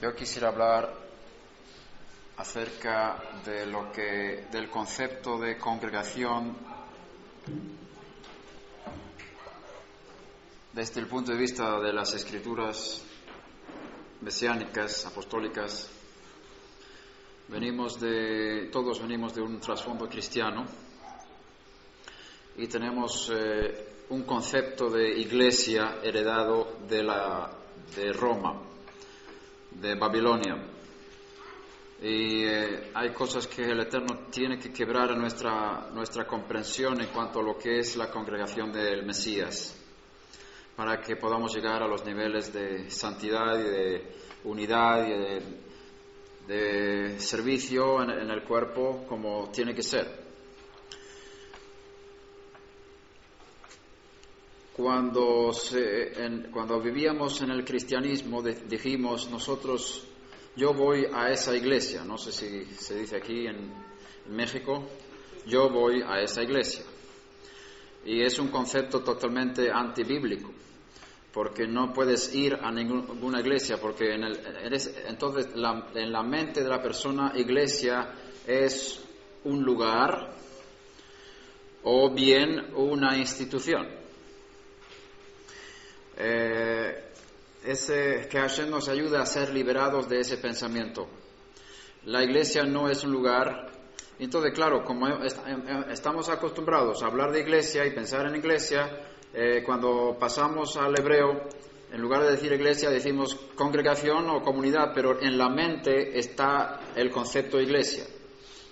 Yo quisiera hablar acerca de lo que del concepto de congregación desde el punto de vista de las escrituras mesiánicas, apostólicas. Venimos de todos venimos de un trasfondo cristiano y tenemos eh, un concepto de iglesia heredado de la de Roma de Babilonia. Y eh, hay cosas que el Eterno tiene que quebrar en nuestra, nuestra comprensión en cuanto a lo que es la congregación del Mesías, para que podamos llegar a los niveles de santidad y de unidad y de, servicio en, el cuerpo como tiene que ser. Cuando, cuando vivíamos en el cristianismo dijimos nosotros, yo voy a esa iglesia, no sé si se dice aquí en, México, yo voy a esa iglesia. Y es un concepto totalmente antibíblico, porque no puedes ir a ninguna iglesia, porque en el, entonces en la mente de la persona iglesia es un lugar o bien una institución. Eh, ese, que Hashem nos ayude a ser liberados de ese pensamiento. La iglesia no es un lugar. Entonces, claro, como em, em, estamos acostumbrados a hablar de iglesia y pensar en iglesia, eh, cuando pasamos al hebreo, en lugar de decir iglesia, decimos congregación o comunidad, pero en la mente está el concepto iglesia,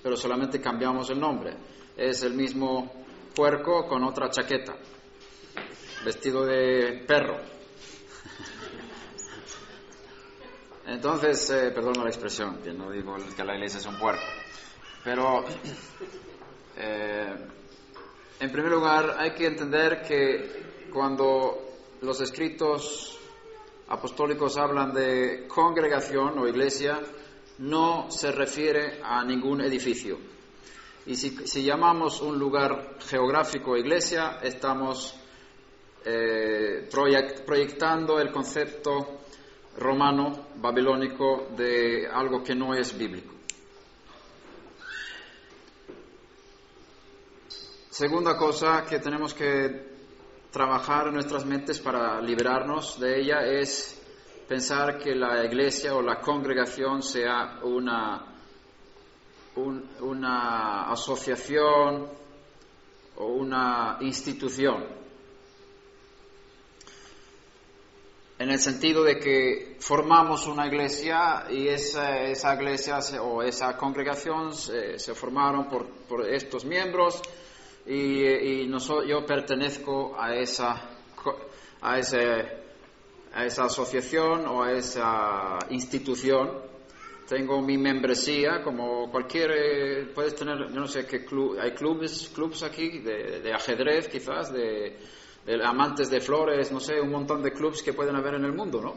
pero solamente cambiamos el nombre. Es el mismo puerco con otra chaqueta vestido de perro. Entonces, eh, la expresión, que no digo que la iglesia es un puerco. Pero, eh, en primer lugar, hay que entender que cuando los escritos apostólicos hablan de congregación o iglesia, no se refiere a ningún edificio. Y si, si llamamos un lugar geográfico iglesia, estamos eh, proyectando el concepto romano, babilónico, de algo que no es bíblico. Segunda cosa que tenemos que trabajar en nuestras mentes para liberarnos de ella es pensar que la iglesia o la congregación sea una, una asociación o una institución en el sentido de que formamos una iglesia y esa, esa iglesia o esa congregación se, formaron por, por, estos miembros y, y yo pertenezco a esa, a, ese, a esa asociación o a esa institución. Tengo mi membresía, como cualquier, eh, puedes tener, yo no sé qué club, hay clubes, clubs aquí de, de ajedrez quizás, de, amantes de flores, no sé, un montón de clubs que pueden haber en el mundo, ¿no?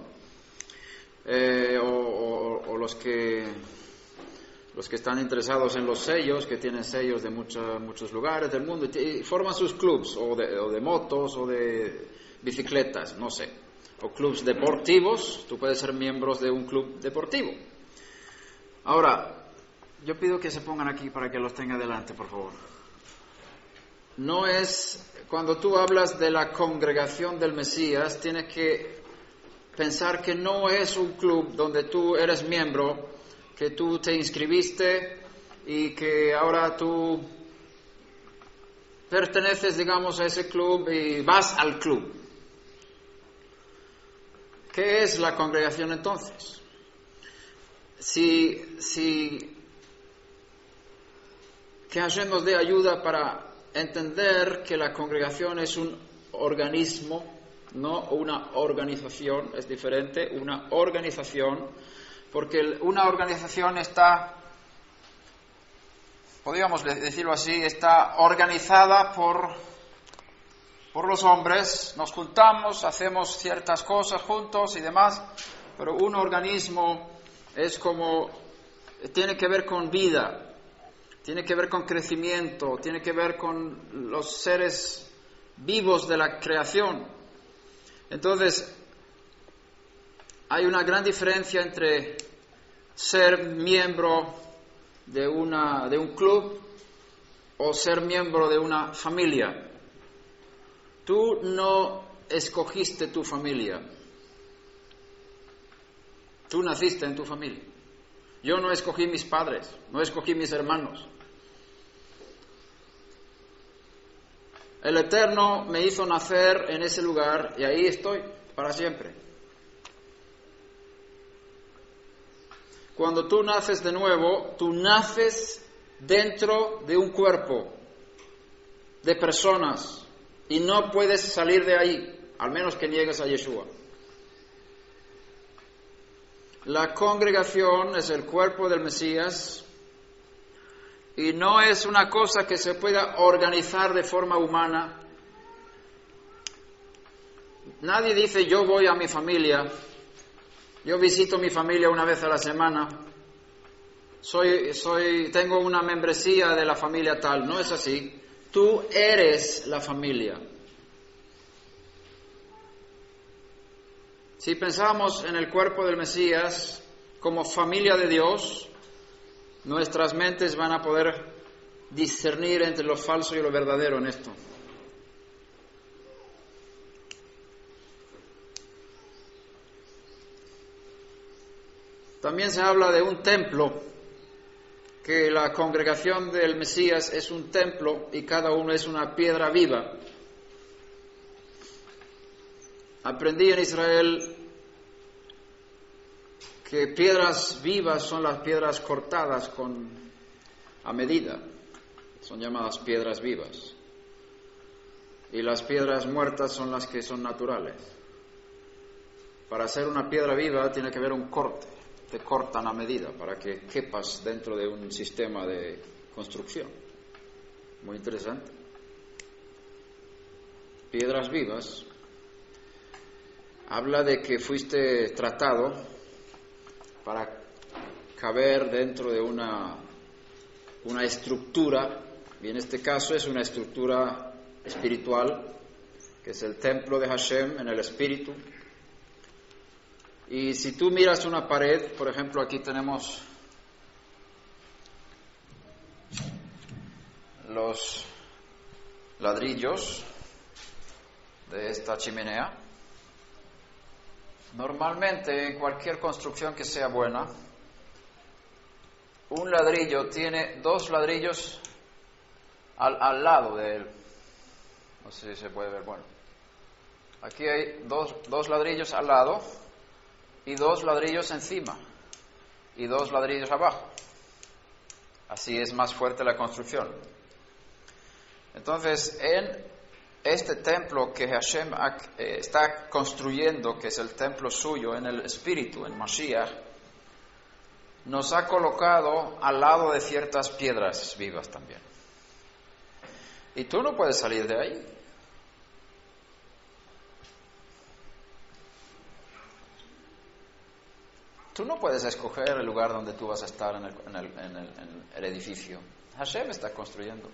Eh, o, los que los que están interesados en los sellos, que tienen sellos de muchos lugares del mundo, y, forman sus clubs, o de, o de, motos, o de bicicletas, no sé, o clubs deportivos, tú puedes ser miembro de un club deportivo. Ahora, yo pido que se pongan aquí para que los tenga delante, por favor. No es cuando tú hablas de la congregación del Mesías, tienes que pensar que no es un club donde tú eres miembro, que tú te inscribiste y que ahora tú perteneces, digamos, a ese club y vas al club. ¿Qué es la congregación entonces? Si, si que Hashem dé ayuda para entender que la congregación es un organismo no una organización, es diferente, una organización, porque una organización está, podríamos decirlo así, está organizada por, por los hombres, nos juntamos, hacemos ciertas cosas juntos y demás, pero un organismo es como, tiene que ver con vida, tiene que ver con crecimiento, tiene que ver con los seres vivos de la creación. Entonces, hay una gran diferencia entre ser miembro de, una, de un club o ser miembro de una familia. Tú no escogiste tu familia. Tú naciste en tu familia. Yo no escogí mis padres, no escogí mis hermanos. El Eterno me hizo nacer en ese lugar y ahí estoy para siempre. Cuando tú naces de nuevo, tú naces dentro de un cuerpo de personas y no puedes salir de ahí, al menos que niegues a Yeshua. La congregación es el cuerpo del Mesías y no es una cosa que se pueda organizar de forma humana. Nadie dice yo voy a mi familia, yo visito mi familia una vez a la semana, soy, soy, tengo una membresía de la familia tal, no es así. Tú eres la familia. Si pensamos en el cuerpo del Mesías como familia de Dios, nuestras mentes van a poder discernir entre lo falso y lo verdadero en esto. También se habla de un templo, que la congregación del Mesías es un templo y cada uno es una piedra viva. Aprendí en Israel que piedras vivas son las piedras cortadas con, a medida, son llamadas piedras vivas. Y las piedras muertas son las que son naturales. Para hacer una piedra viva tiene que haber un corte, te cortan a medida para que quepas dentro de un sistema de construcción. Muy interesante. Piedras vivas habla de que fuiste tratado para caber dentro de una, una estructura, y en este caso es una estructura espiritual, que es el templo de Hashem en el espíritu. Y si tú miras una pared, por ejemplo, aquí tenemos los ladrillos de esta chimenea, Normalmente en cualquier construcción que sea buena, un ladrillo tiene dos ladrillos al, lado de él. No sé si se puede ver, bueno. Aquí hay dos, dos ladrillos al lado y dos ladrillos encima y dos ladrillos abajo. Así es más fuerte la construcción. Entonces, en este templo que Hashem eh, está construyendo, que es el templo suyo en el Espíritu, en Mashiach, nos ha colocado al lado de ciertas piedras vivas también. Y tú no puedes salir de ahí. Tú no puedes escoger el lugar donde tú vas a estar en el edificio. Hashem está construyendo.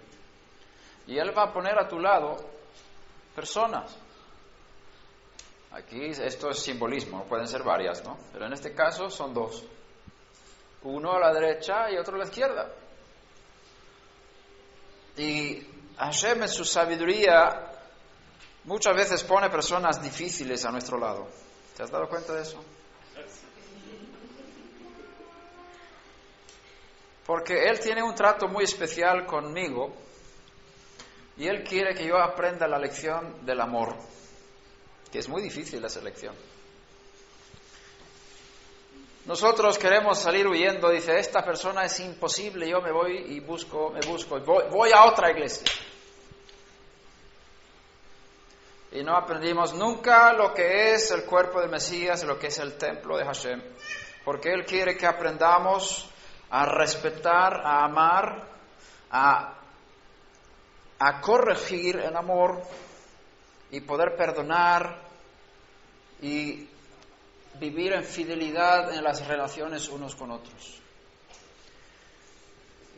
Y Él va a poner a tu lado personas. Aquí esto es simbolismo, pueden ser varias, ¿no? Pero en este caso son dos. Uno a la derecha y otro a la izquierda. Y Hashem en su sabiduría muchas veces pone personas difíciles a nuestro lado. ¿Te has dado cuenta de eso? Porque Él tiene un trato muy especial conmigo y Él quiere que yo aprenda la lección del amor, que es muy difícil esa lección. Nosotros queremos salir huyendo, dice, esta persona es imposible, yo me voy y busco, me busco, voy, voy a otra iglesia. y no aprendimos nunca lo que es el cuerpo del Mesías, lo que es el templo de Hashem, porque Él quiere que aprendamos a respetar, a amar, a, a corregir en amor y poder perdonar y vivir en fidelidad en las relaciones unos con otros.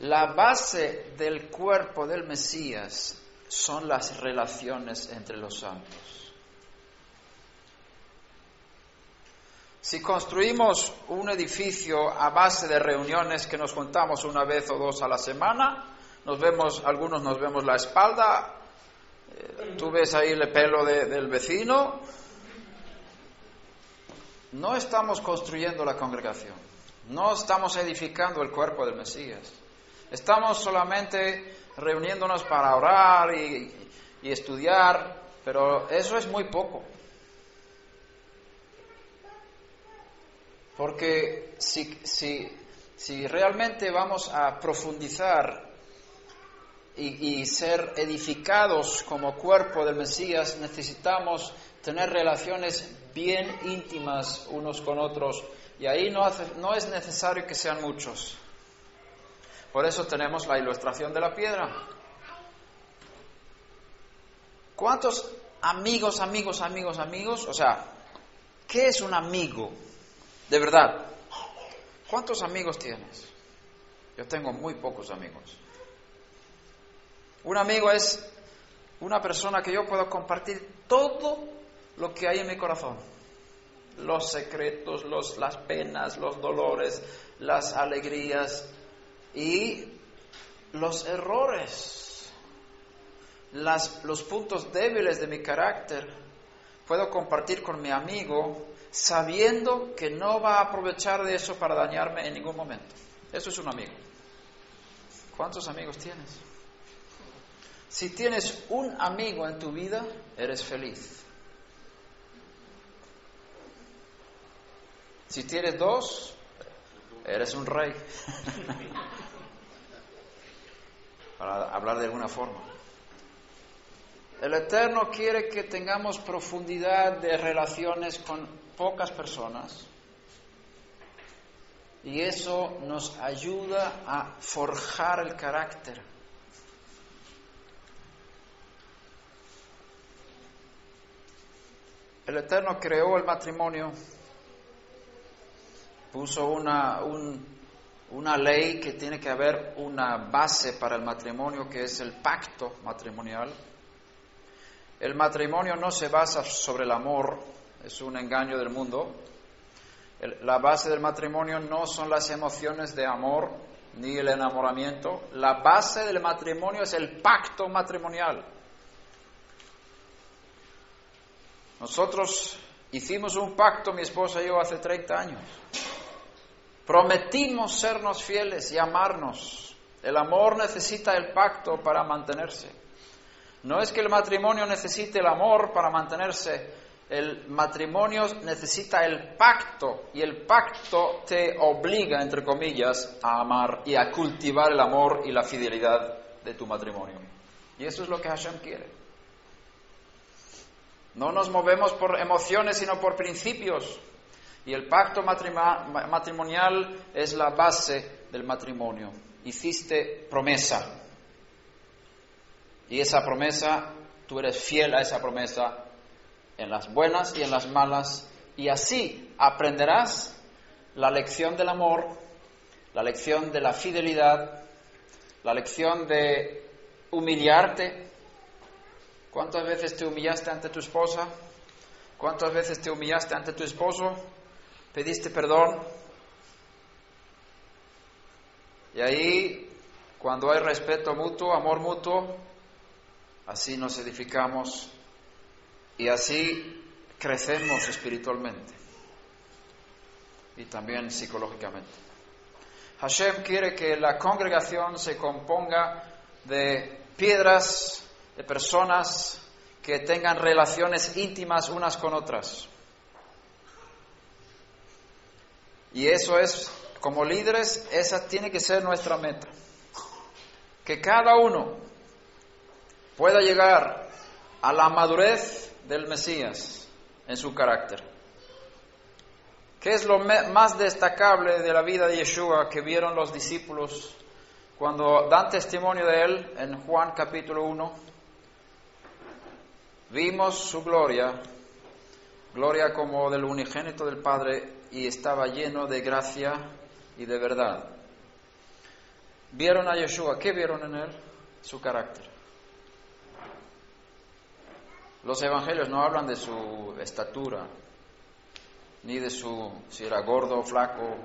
La base del cuerpo del Mesías son las relaciones entre los santos. Si construimos un edificio a base de reuniones que nos juntamos una vez o dos a la semana, nos vemos, algunos nos vemos la espalda, eh, tú ves ahí el pelo del vecino, no estamos construyendo la congregación, no estamos edificando el cuerpo del Mesías, estamos solamente reuniéndonos para orar y, estudiar, pero eso es muy poco. Porque si, si, si realmente vamos a profundizar y, ser edificados como cuerpo del Mesías, necesitamos tener relaciones bien íntimas unos con otros. Y ahí no, hace, no es necesario que sean muchos. Por eso tenemos la ilustración de la piedra. ¿Cuántos amigos, amigos, amigos, amigos? O sea, ¿qué es un amigo? De verdad. ¿Cuántos amigos tienes? Yo tengo muy pocos amigos. Un amigo es una persona que yo puedo compartir todo lo que hay en mi corazón. Los secretos, los, las penas, los dolores, las alegrías, y los errores, los puntos débiles de mi carácter, puedo compartir con mi amigo sabiendo que no va a aprovechar de eso para dañarme en ningún momento. Eso es un amigo. ¿Cuántos amigos tienes? Si tienes un amigo en tu vida, eres feliz. Si tienes dos, eres un rey. para hablar de alguna forma. El Eterno quiere que tengamos profundidad de relaciones con pocas personas y eso nos ayuda a forjar el carácter. El Eterno creó el matrimonio, puso una, un una ley que tiene que haber una base para el matrimonio que es el pacto matrimonial. El matrimonio no se basa sobre el amor, es un engaño del mundo. la base del matrimonio no son las emociones de amor ni el enamoramiento. La base del matrimonio es el pacto matrimonial. Nosotros hicimos un pacto, mi esposa y yo, hace 30 años. Prometimos sernos fieles y amarnos. El amor necesita el pacto para mantenerse. No es que el matrimonio necesite el amor para mantenerse, el matrimonio necesita el pacto y el pacto te obliga, entre comillas, a amar y a cultivar el amor y la fidelidad de tu matrimonio. Y eso es lo que Hashem quiere. No nos movemos por emociones, sino por principios. Y el pacto matrimonial es la base del matrimonio. Hiciste promesa. Y esa promesa, tú eres fiel a esa promesa en las buenas y en las malas. Y así aprenderás la lección del amor, la lección de la fidelidad, la lección de humillarte. ¿Cuántas veces te humillaste ante tu esposa? ¿Cuántas veces te humillaste ante tu esposo? pediste perdón. Y ahí, cuando hay respeto mutuo, amor mutuo, así nos edificamos y así crecemos espiritualmente y también psicológicamente. Hashem quiere que la congregación se componga de piedras, de personas que tengan relaciones íntimas unas con otras. Y eso es, como líderes, esa tiene que ser nuestra meta. Que cada uno pueda llegar a la madurez del Mesías en su carácter. ¿Qué es lo más destacable de la vida de Yeshua que vieron los discípulos cuando dan testimonio de él en Juan capítulo 1? Vimos su gloria, gloria como del unigénito del Padre, y estaba lleno de gracia y de verdad. Vieron a Yeshua, ¿qué vieron en él? Su carácter. Los evangelios no hablan de su estatura, ni de su si era gordo o flaco,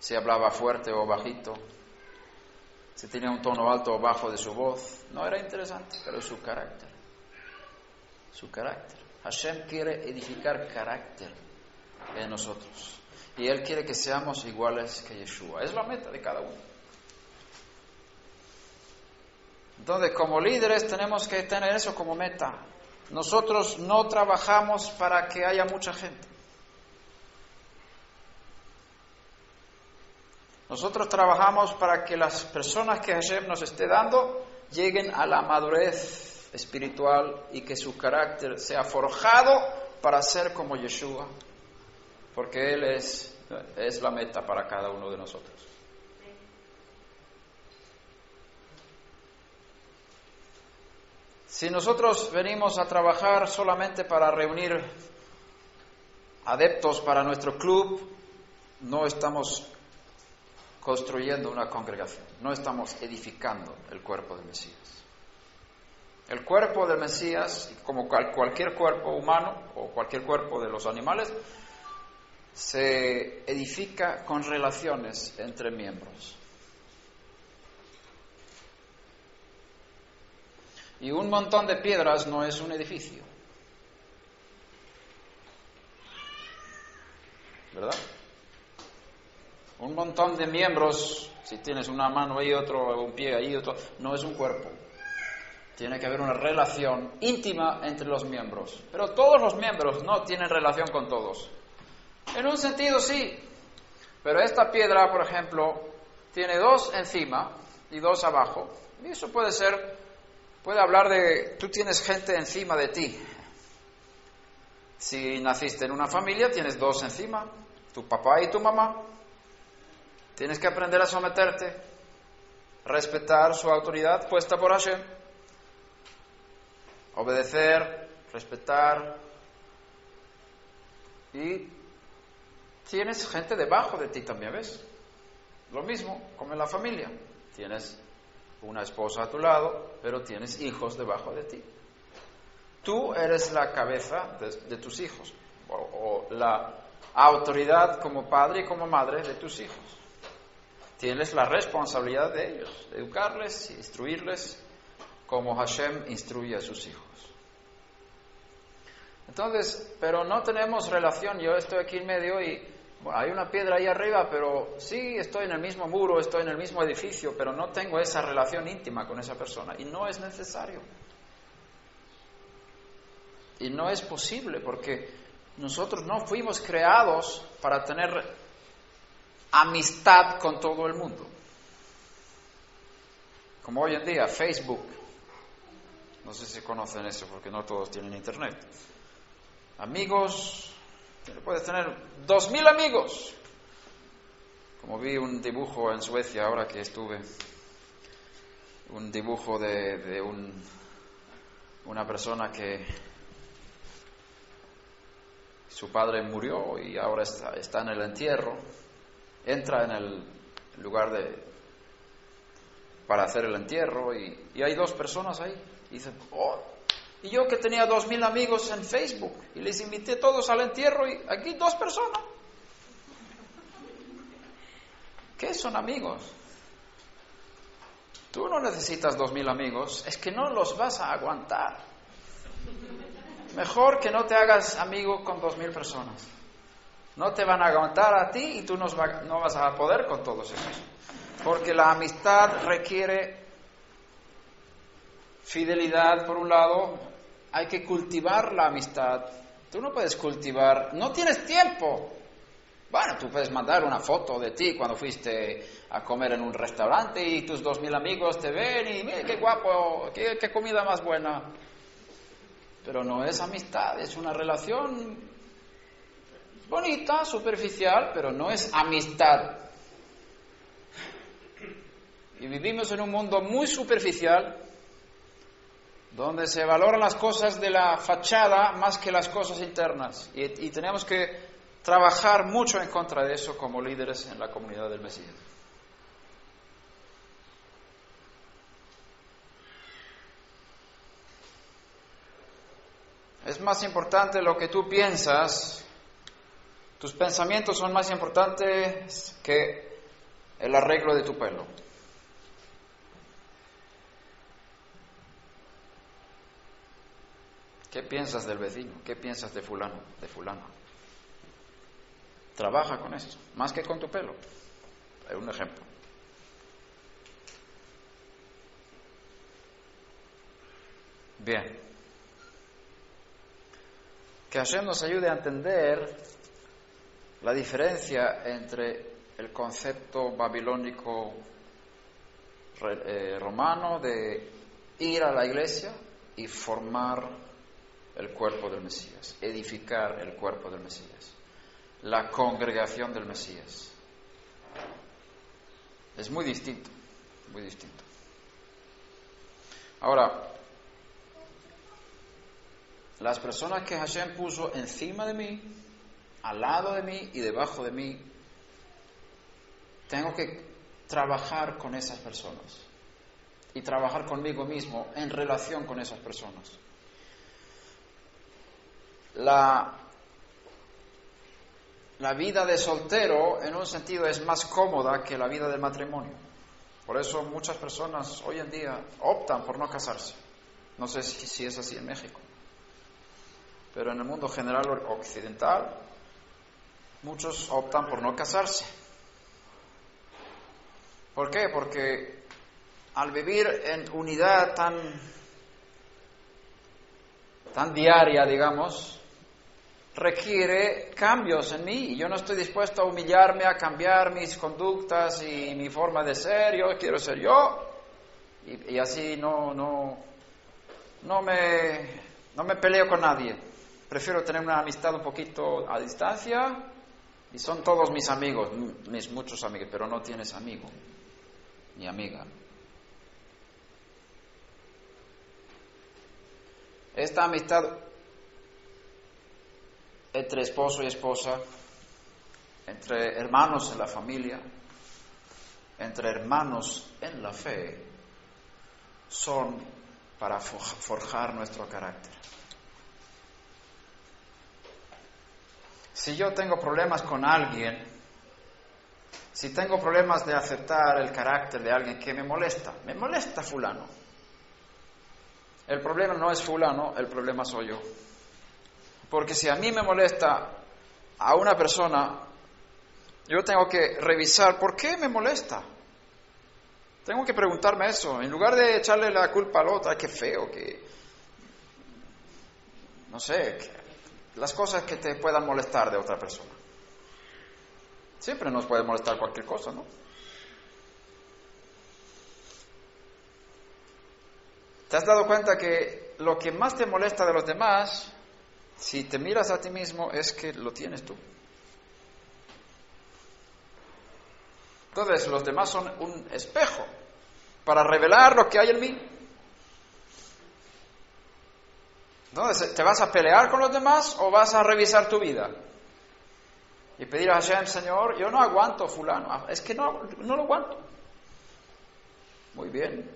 si hablaba fuerte o bajito, si tenía un tono alto o bajo de su voz. No era interesante, pero su carácter. Su carácter. Hashem quiere edificar carácter en nosotros. Y Él quiere que seamos iguales que Yeshua. Es la meta de cada uno. Entonces, como líderes tenemos que tener eso como meta. Nosotros no trabajamos para que haya mucha gente. Nosotros trabajamos para que las personas que Hashem nos esté dando lleguen a la madurez espiritual y que su carácter sea forjado para ser como Yeshua, porque Él es, es la meta para cada uno de nosotros. Si nosotros venimos a trabajar solamente para reunir adeptos para nuestro club, no estamos construyendo una congregación, no estamos edificando el cuerpo del Mesías. El cuerpo del Mesías, como cualquier cuerpo humano o cualquier cuerpo de los animales, se edifica con relaciones entre miembros. Y un montón de piedras no es un edificio. ¿Verdad? Un montón de miembros, si tienes una mano ahí, otro, un pie ahí, otro, no es un cuerpo. Tiene que haber una relación íntima entre los miembros. Pero todos los miembros no tienen relación con todos. En un sentido sí. Pero esta piedra, por ejemplo, tiene dos encima y dos abajo. Y eso puede ser, puede hablar de, tú tienes gente encima de ti. Si naciste en una familia, tienes dos encima, tu papá y tu mamá. Tienes que aprender a someterte, respetar su autoridad puesta por Hashem, obedecer, respetar. Y tienes gente debajo de ti también, ¿ves? Lo mismo como en la familia. Tienes una esposa a tu lado, pero tienes hijos debajo de ti. Tú eres la cabeza de, tus hijos, o la autoridad como padre y como madre de tus hijos. Tienes la responsabilidad de ellos, de educarles instruirles como Hashem instruye a sus hijos. Entonces, pero no tenemos relación, yo estoy aquí en medio y hay una piedra ahí arriba, pero sí estoy en el mismo muro, estoy en el mismo edificio, pero no tengo esa relación íntima con esa persona y no es necesario. Y no es posible porque nosotros no fuimos creados para tener amistad con todo el mundo. Como hoy en día, Facebook. No sé si conocen eso porque no todos tienen internet. Amigos, puedes tener dos mil amigos. Como vi un dibujo en Suecia ahora que estuve, un dibujo de, de un, una persona que su padre murió y ahora está, está en el entierro entra en el lugar de para hacer el entierro y, hay dos personas ahí. Y oh, y yo que tenía dos mil amigos en Facebook y les invité todos al entierro y aquí dos personas. ¿Qué son amigos? Tú no necesitas dos mil amigos, es que no los vas a aguantar. Mejor que no te hagas amigo con dos mil personas. No te van a aguantar a ti y tú no, vas a poder con todos ellos. Porque la amistad requiere fidelidad por un lado, hay que cultivar la amistad. Tú no puedes cultivar, no tienes tiempo. Bueno, tú puedes mandar una foto de ti cuando fuiste a comer en un restaurante y tus dos mil amigos te ven y mire qué guapo, qué comida más buena. pero no es amistad, es una relación bonita, superficial, pero no es amistad. Y vivimos en un mundo muy superficial, donde se valoran las cosas de la fachada más que las cosas internas. Y, tenemos que trabajar mucho en contra de eso como líderes en la comunidad del Mesías. Es más importante lo que tú piensas, tus pensamientos son más importantes que el arreglo de tu pelo. ¿Qué piensas del vecino? ¿Qué piensas de fulano, de fulano? Trabaja con eso, más que con tu pelo. Es un ejemplo. Bien. Que Hashem nos ayude a entender la diferencia entre el concepto babilónico eh, romano de ir a la iglesia y formar el cuerpo del Mesías, edificar el cuerpo del Mesías, la congregación del Mesías. Es muy distinto, muy distinto. Ahora, las personas que Hashem puso encima de mí, al lado de mí y debajo de mí, tengo que trabajar con esas personas y trabajar conmigo mismo en relación con esas personas. La, la vida de soltero en un sentido es más cómoda que la vida de matrimonio. Por eso muchas personas hoy en día optan por no casarse. No sé si es así en México pero en el mundo general occidental muchos optan por no casarse. ¿Por qué? Porque al vivir en unidad tan, tan diaria, digamos, requiere cambios en mí y yo no estoy dispuesto a humillarme, a cambiar mis conductas y mi forma de ser, yo quiero ser yo y, así no, no, no, me, no me peleo con nadie. Prefiero tener una amistad un poquito a distancia y son todos mis amigos, mis muchos amigos, pero no tienes amigo ni amiga. Esta amistad entre esposo y esposa, entre hermanos en la familia, entre hermanos en la fe, son para forjar nuestro carácter. Si yo tengo problemas con alguien, si tengo problemas de aceptar el carácter de alguien que me molesta, me molesta fulano. El problema no es fulano, el problema soy yo. Porque si a mí me molesta a una persona, yo tengo que revisar por qué me molesta. Tengo que preguntarme eso, en lugar de echarle la culpa al otro, qué feo, que no sé, las cosas que te puedan molestar de otra persona. Siempre nos puede molestar cualquier cosa, ¿no? ¿Te has dado cuenta que lo que más te molesta de los demás, si te miras a ti mismo, es que lo tienes tú? Entonces, los demás son un espejo para revelar lo que hay en mí. Entonces, ¿te vas a pelear con los demás o vas a revisar tu vida? Y pedir a Hashem, Señor, yo no aguanto fulano, ah, es que no, no lo aguanto. Muy bien.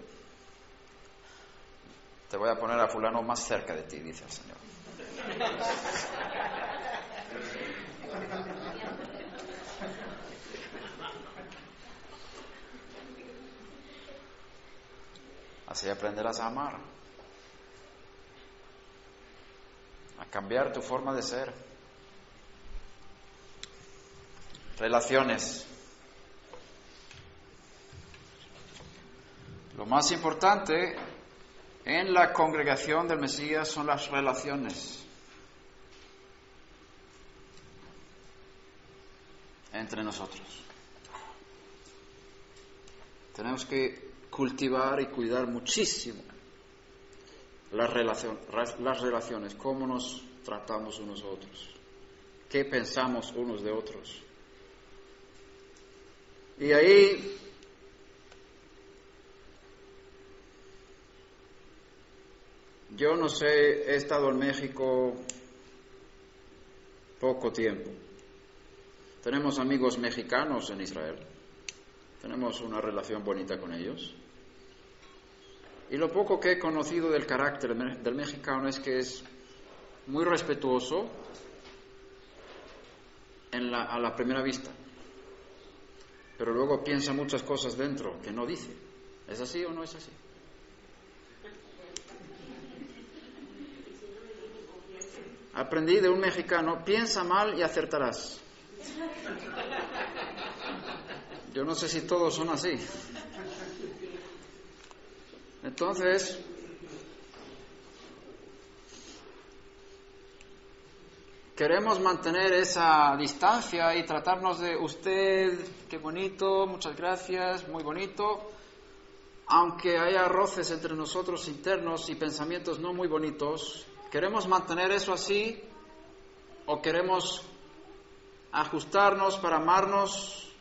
Te voy a poner a fulano más cerca de ti, dice el Señor. Así aprenderás a amar. a cambiar tu forma de ser. Relaciones. Lo más importante en la congregación del Mesías son las relaciones entre nosotros. Tenemos que cultivar y cuidar muchísimo las, las relaciones, cómo nos tratamos unos a otros, qué pensamos unos de otros. Y ahí yo no sé, he estado en México poco tiempo. Tenemos amigos mexicanos en Israel. Tenemos una relación bonita con ellos. Y lo poco que he conocido del carácter del mexicano es que es muy respetuoso a la primera vista, pero luego piensa muchas cosas dentro que no dice. ¿Es así o no es así? Aprendí de un mexicano, piensa mal y acertarás. Yo no sé si todos son así. Entonces, queremos mantener esa distancia y tratarnos de usted, qué bonito, muchas gracias, muy bonito, aunque haya roces entre nosotros internos y pensamientos no muy bonitos, queremos mantener eso así o queremos ajustarnos para amarnos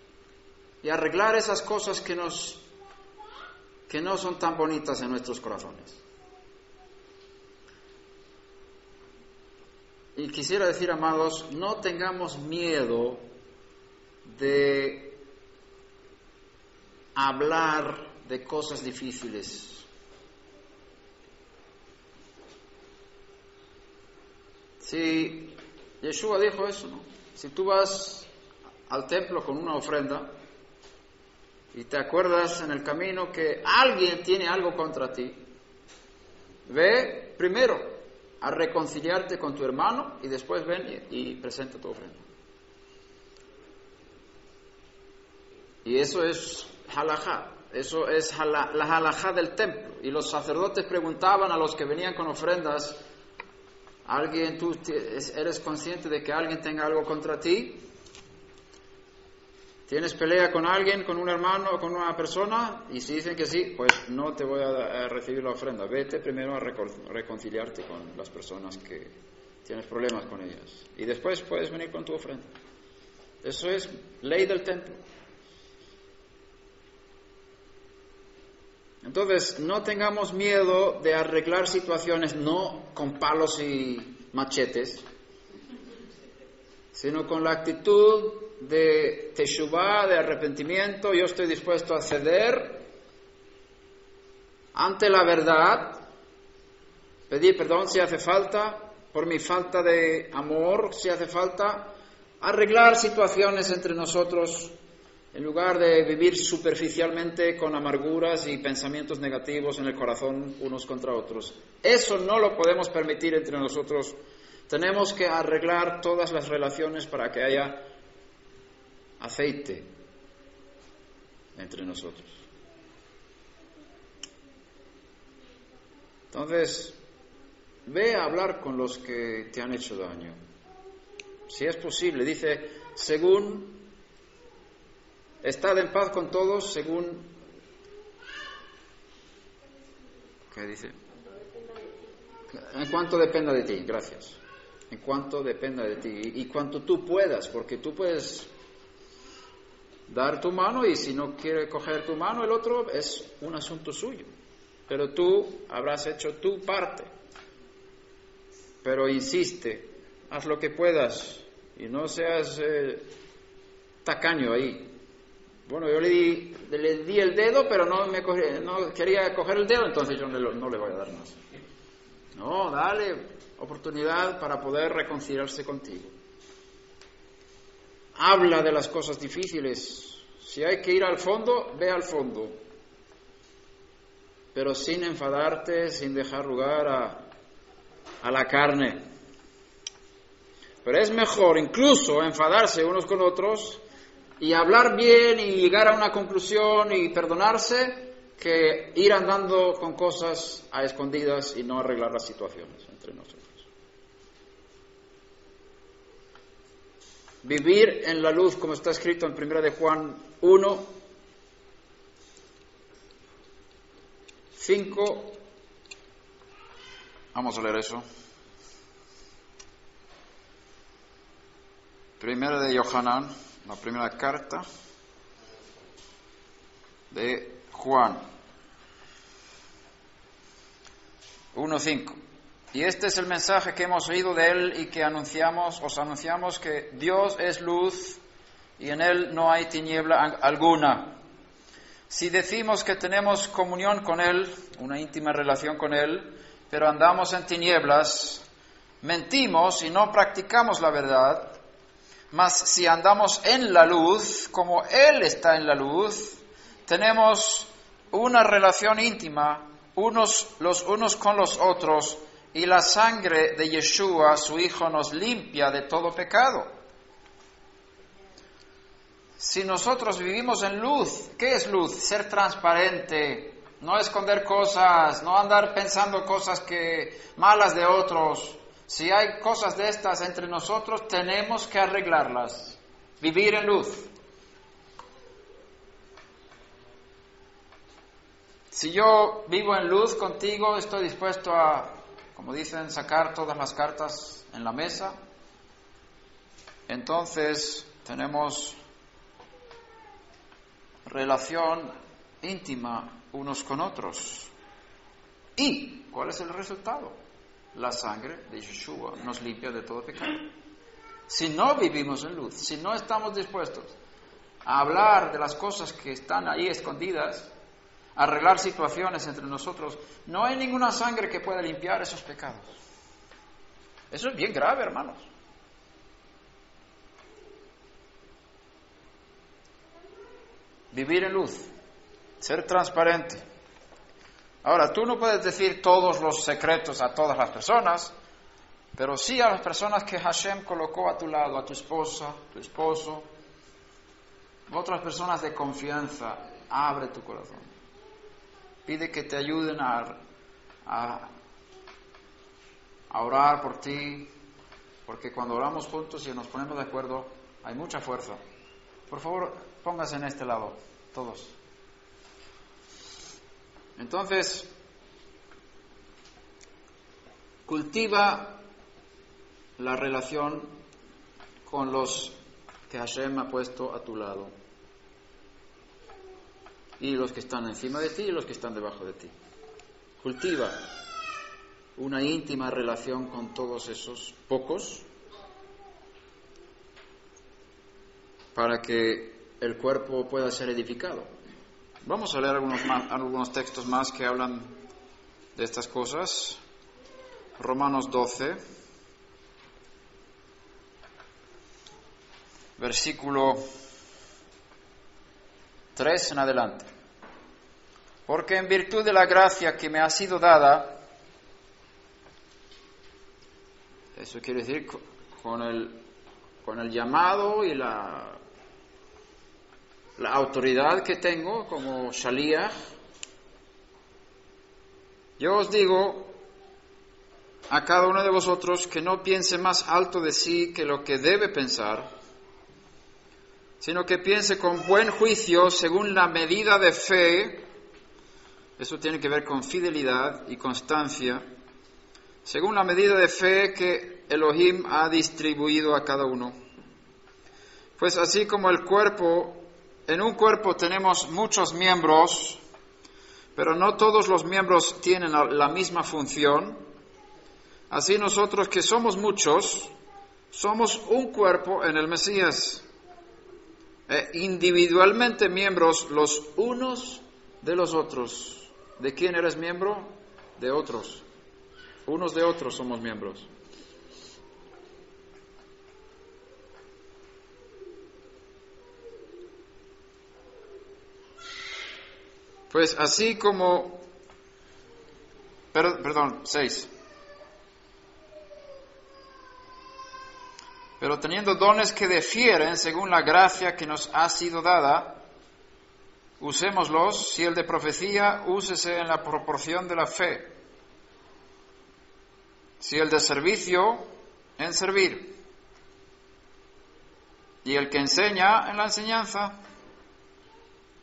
y arreglar esas cosas que nos que no son tan bonitas en nuestros corazones. Y quisiera decir, amados, no tengamos miedo de hablar de cosas difíciles. Si Yeshua dijo eso, ¿no? Si tú vas al templo con una ofrenda y te acuerdas en el camino que alguien tiene algo contra ti, ve primero a reconciliarte con tu hermano y después ven y, presenta tu ofrenda. Y eso es halajá, eso es la halajá del templo. Y los sacerdotes preguntaban a los que venían con ofrendas, ¿alguien, tú eres consciente de que alguien tenga algo contra ti? ¿Tienes pelea con alguien, con un hermano con una persona? Y si dicen que sí, pues no te voy a, recibir la ofrenda. Vete primero a reconciliarte con las personas que tienes problemas con ellas. Y después puedes venir con tu ofrenda. Eso es ley del templo. Entonces, no tengamos miedo de arreglar situaciones no con palos y machetes, sino con la actitud de teshuvah, de arrepentimiento, yo estoy dispuesto a ceder ante la verdad, pedir perdón si hace falta, por mi falta de amor, si hace falta, arreglar situaciones entre nosotros en lugar de vivir superficialmente con amarguras y pensamientos negativos en el corazón unos contra otros. Eso no lo podemos permitir entre nosotros. Tenemos que arreglar todas las relaciones para que haya aceite entre nosotros. Entonces, ve a hablar con los que te han hecho daño. Si es posible, dice, según, estad en paz con todos, según, ¿qué dice? En cuanto dependa de ti, gracias. En cuanto dependa de ti. Y, cuanto tú puedas, porque tú puedes dar tu mano y si no quiere coger tu mano el otro es un asunto suyo. Pero tú habrás hecho tu parte. Pero insiste, haz lo que puedas y no seas eh, tacaño ahí. Bueno, yo le di, le di el dedo, pero no, me no quería coger el dedo, entonces yo no le voy a dar más. No, dale oportunidad para poder reconciliarse contigo habla de las cosas difíciles. Si hay que ir al fondo, ve al fondo. Pero sin enfadarte, sin dejar lugar a, a la carne. Pero es mejor incluso enfadarse unos con otros y hablar bien y llegar a una conclusión y perdonarse que ir andando con cosas a escondidas y no arreglar las situaciones entre nosotros. Vivir en la luz, como está escrito en 1 de Juan 1, 5, Vamos a leer eso. Primera de Yohanan, la primera carta de Juan 1.5. Y este es el mensaje que hemos oído de él y que anunciamos, os anunciamos que Dios es luz y en él no hay tiniebla alguna. Si decimos que tenemos comunión con él, una íntima relación con él, pero andamos en tinieblas, mentimos y no practicamos la verdad. Mas si andamos en la luz, como Él está en la luz, tenemos una relación íntima unos los unos con los otros y la sangre de Yeshua, su Hijo, nos limpia de todo pecado. Si nosotros vivimos en luz, ¿qué es luz? Ser transparente, no esconder cosas, no andar pensando cosas que malas de otros. Si hay cosas de estas entre nosotros, tenemos que arreglarlas. Vivir en luz. Si yo vivo en luz contigo, estoy dispuesto a como dicen, sacar todas las cartas en la mesa. Entonces tenemos relación íntima unos con otros. ¿Y cuál es el resultado? La sangre de Yeshua nos limpia de todo pecado. Si no vivimos en luz, si no estamos dispuestos a hablar de las cosas que están ahí escondidas, arreglar situaciones entre nosotros, no hay ninguna sangre que pueda limpiar esos pecados. Eso es bien grave, hermanos. Vivir en luz, ser transparente. Ahora, tú no puedes decir todos los secretos a todas las personas, pero sí a las personas que Hashem colocó a tu lado, a tu esposa, tu esposo, otras personas de confianza, abre tu corazón. Pide que te ayuden a, orar por ti, porque cuando oramos juntos y nos ponemos de acuerdo, hay mucha fuerza. Por favor, póngase en este lado, todos. Entonces, cultiva la relación con los que Hashem ha puesto a tu lado y los que están encima de ti y los que están debajo de ti. Cultiva una íntima relación con todos esos pocos para que el cuerpo pueda ser edificado. Vamos a leer algunos, algunos textos más que hablan de estas cosas. Romanos 12, versículo 3 en adelante. Porque en virtud de la gracia que me ha sido dada, eso quiere decir con el, con el llamado y la, la autoridad que tengo como Shaliach, yo os digo a cada uno de vosotros que no piense más alto de sí que lo que debe pensar, sino que piense con buen juicio según la medida de fe, eso tiene que ver con fidelidad y constancia, según la medida de fe que Elohim ha distribuido a cada uno. Pues así como el cuerpo, en un cuerpo tenemos muchos miembros, pero no todos los miembros tienen la misma función, así nosotros que somos muchos, somos un cuerpo en el Mesías eh, individualmente miembros los unos de los otros. ¿De quién eres miembro? De otros. Unos de otros somos miembros. Pues así como, perdón, seis. Pero teniendo dones que difieren según la gracia que nos ha sido dada, usémoslos. Si el de profecía, úsese en la proporción de la fe. Si el de servicio, en servir. Y el que enseña, en la enseñanza.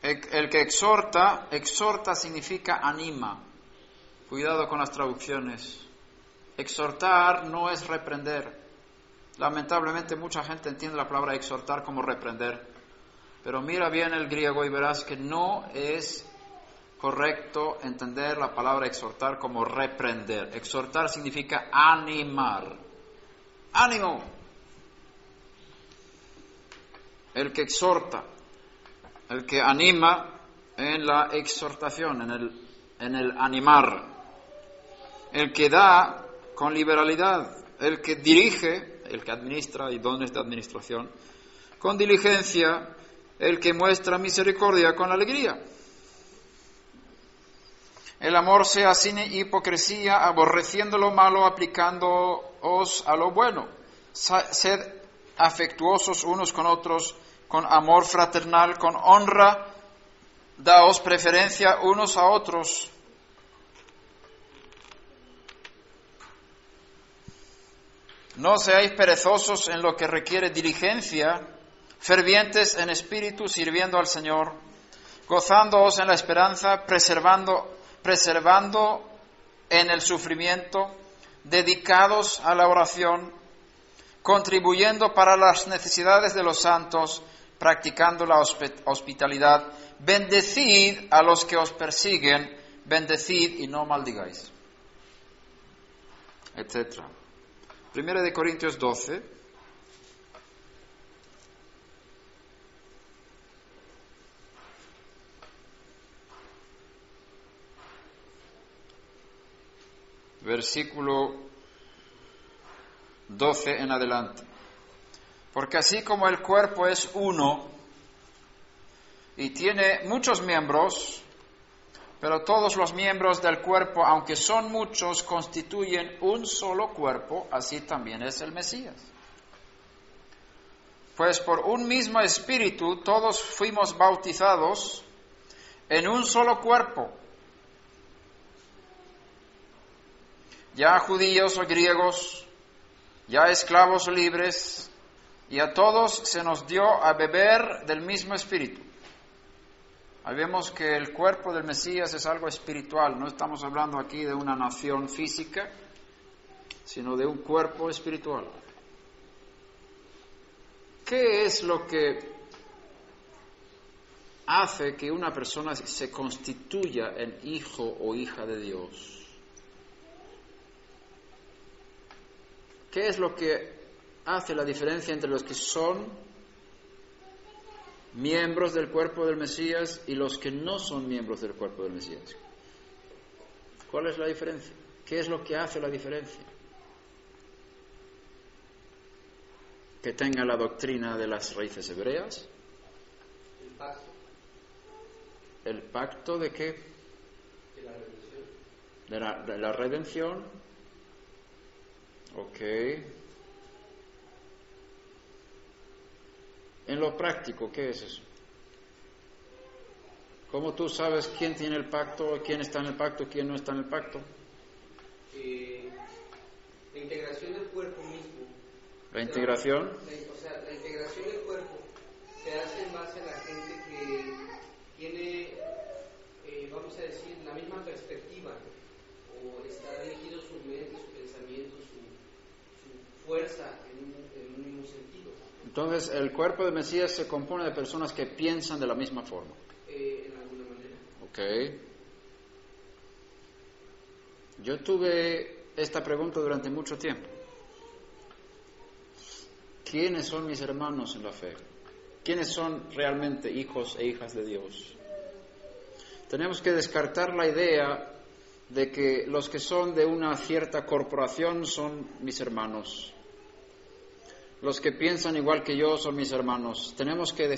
El, que exhorta, exhorta significa anima. Cuidado con las traducciones. Exhortar no es reprender. Lamentablemente mucha gente entiende la palabra exhortar como reprender. Pero mira bien el griego y verás que no es correcto entender la palabra exhortar como reprender. Exhortar significa animar. Ánimo. El que exhorta, el que anima en la exhortación, en el, en el animar. El que da con liberalidad, el que dirige, el que administra y dones de administración, con diligencia, el que muestra misericordia con alegría. El amor sea sin hipocresía, aborreciendo lo malo, aplicándoos a lo bueno. Sed afectuosos unos con otros, con amor fraternal, con honra, daos preferencia unos a otros. No seáis perezosos en lo que requiere diligencia, fervientes en espíritu, sirviendo al Señor, gozándoos en la esperanza, preservando, preservando en el sufrimiento, dedicados a la oración, contribuyendo para las necesidades de los santos, practicando la hospitalidad. Bendecid a los que os persiguen, bendecid y no maldigáis, etcétera. Primera de Corintios 12. Versículo 12 en adelante. Porque así como el cuerpo es uno y tiene muchos miembros, pero todos los miembros del cuerpo, aunque son muchos, constituyen un solo cuerpo, así también es el Mesías. Pues por un mismo espíritu todos fuimos bautizados en un solo cuerpo, ya judíos o griegos, ya esclavos libres, y a todos se nos dio a beber del mismo espíritu. Ahí que el cuerpo del Mesías es algo espiritual, no estamos hablando aquí de una nación física, sino de un cuerpo espiritual. ¿Qué es lo que hace que una persona se constituya en hijo o hija de Dios? ¿Qué es lo que hace la diferencia entre los que son miembros del cuerpo del Mesías y los que no son miembros del cuerpo del Mesías. ¿Cuál es la diferencia? ¿Qué es lo que hace la diferencia? Que tenga la doctrina de las raíces hebreas. El pacto. ¿El pacto de qué? De la redención. De la, de la redención. Ok. En lo práctico, ¿qué es eso? ¿Cómo tú sabes quién tiene el pacto, quién está en el pacto, quién no está en el pacto? Eh, la integración del cuerpo mismo. ¿La integración? O sea, la integración del cuerpo se hace en base a la gente que tiene, eh, vamos a decir, la misma perspectiva, o está dirigido su mente, su pensamiento, su, su fuerza en un, en un mismo sentido. Entonces, el cuerpo de Mesías se compone de personas que piensan de la misma forma. Eh, en alguna manera. Ok. Yo tuve esta pregunta durante mucho tiempo. ¿Quiénes son mis hermanos en la fe? ¿Quiénes son realmente hijos e hijas de Dios? Tenemos que descartar la idea de que los que son de una cierta corporación son mis hermanos. Los que piensan igual que yo son mis hermanos. Tenemos que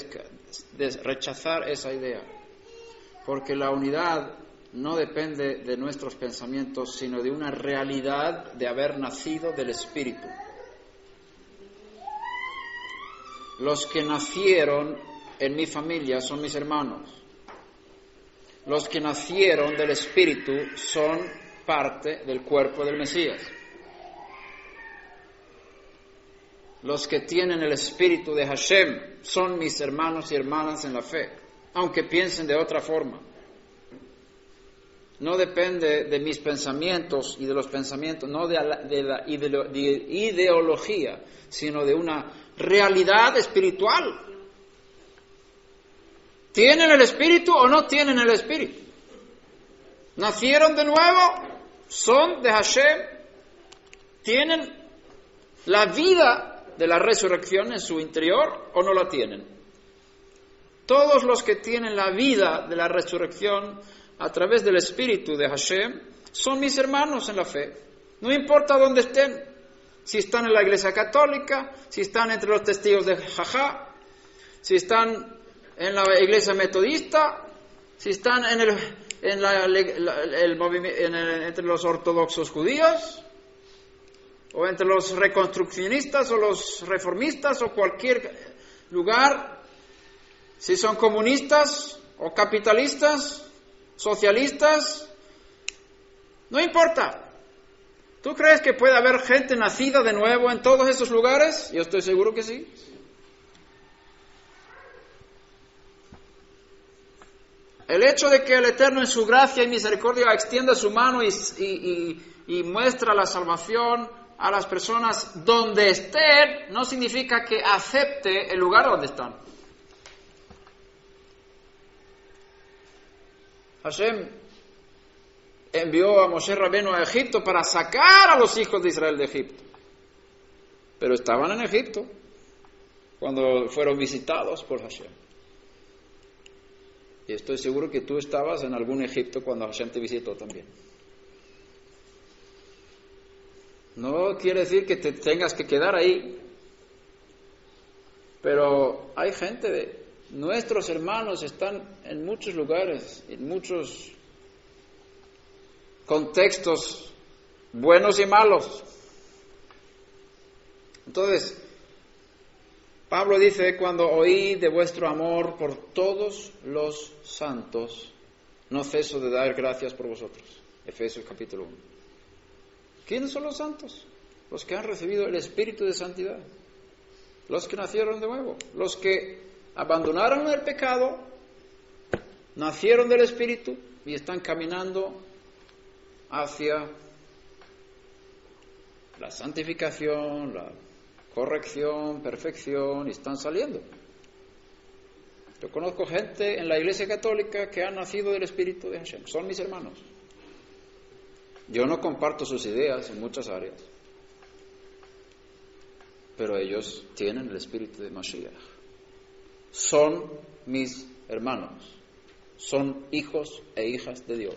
rechazar esa idea, porque la unidad no depende de nuestros pensamientos, sino de una realidad de haber nacido del Espíritu. Los que nacieron en mi familia son mis hermanos. Los que nacieron del Espíritu son parte del cuerpo del Mesías. Los que tienen el Espíritu de Hashem son mis hermanos y hermanas en la fe, aunque piensen de otra forma. no depende de mis pensamientos y de los pensamientos, no de la, de la ideo- de ideología, sino de una realidad espiritual. ¿Tienen el espíritu o no tienen el espíritu? ¿Nacieron de nuevo? ¿Son de Hashem? ¿Tienen la vida de la resurrección en su interior o no la tienen? Todos los que tienen la vida de la resurrección a través del Espíritu de Hashem son mis hermanos en la fe. No importa dónde estén, si están en la Iglesia Católica, si están entre los testigos de Jajá, si están en la Iglesia Metodista, si están en el, entre los ortodoxos judíos, o entre los reconstruccionistas o los reformistas o cualquier lugar, si son comunistas o capitalistas, socialistas, no importa. ¿Tú crees que puede haber gente nacida de nuevo en todos esos lugares? Yo estoy seguro que sí. El hecho de que el Eterno en su gracia y misericordia extienda su mano y, y- muestra la salvación a las personas donde estén, no significa que acepte el lugar donde están. Hashem envió a Moshe Rabeno a Egipto para sacar a los hijos de Israel de Egipto. Pero estaban en Egipto cuando fueron visitados por Hashem. Y estoy seguro que tú estabas en algún Egipto cuando Hashem te visitó también. No quiere decir que te tengas que quedar ahí, pero hay gente de nuestros hermanos están en muchos lugares, en muchos contextos buenos y malos. Entonces, Pablo dice, cuando oí de vuestro amor por todos los santos, no ceso de dar gracias por vosotros. Efesios capítulo 1. ¿Quiénes son los santos? Los que han recibido el Espíritu de Santidad. Los que nacieron de nuevo. Los que abandonaron el pecado, nacieron del Espíritu y están caminando hacia la santificación, la corrección, perfección, y están saliendo. Yo conozco gente en la Iglesia Católica que ha nacido del Espíritu de Hashem, son mis hermanos. Yo no comparto sus ideas en muchas áreas, pero ellos tienen el Espíritu de Mashiach. Son mis hermanos, son hijos e hijas de Dios.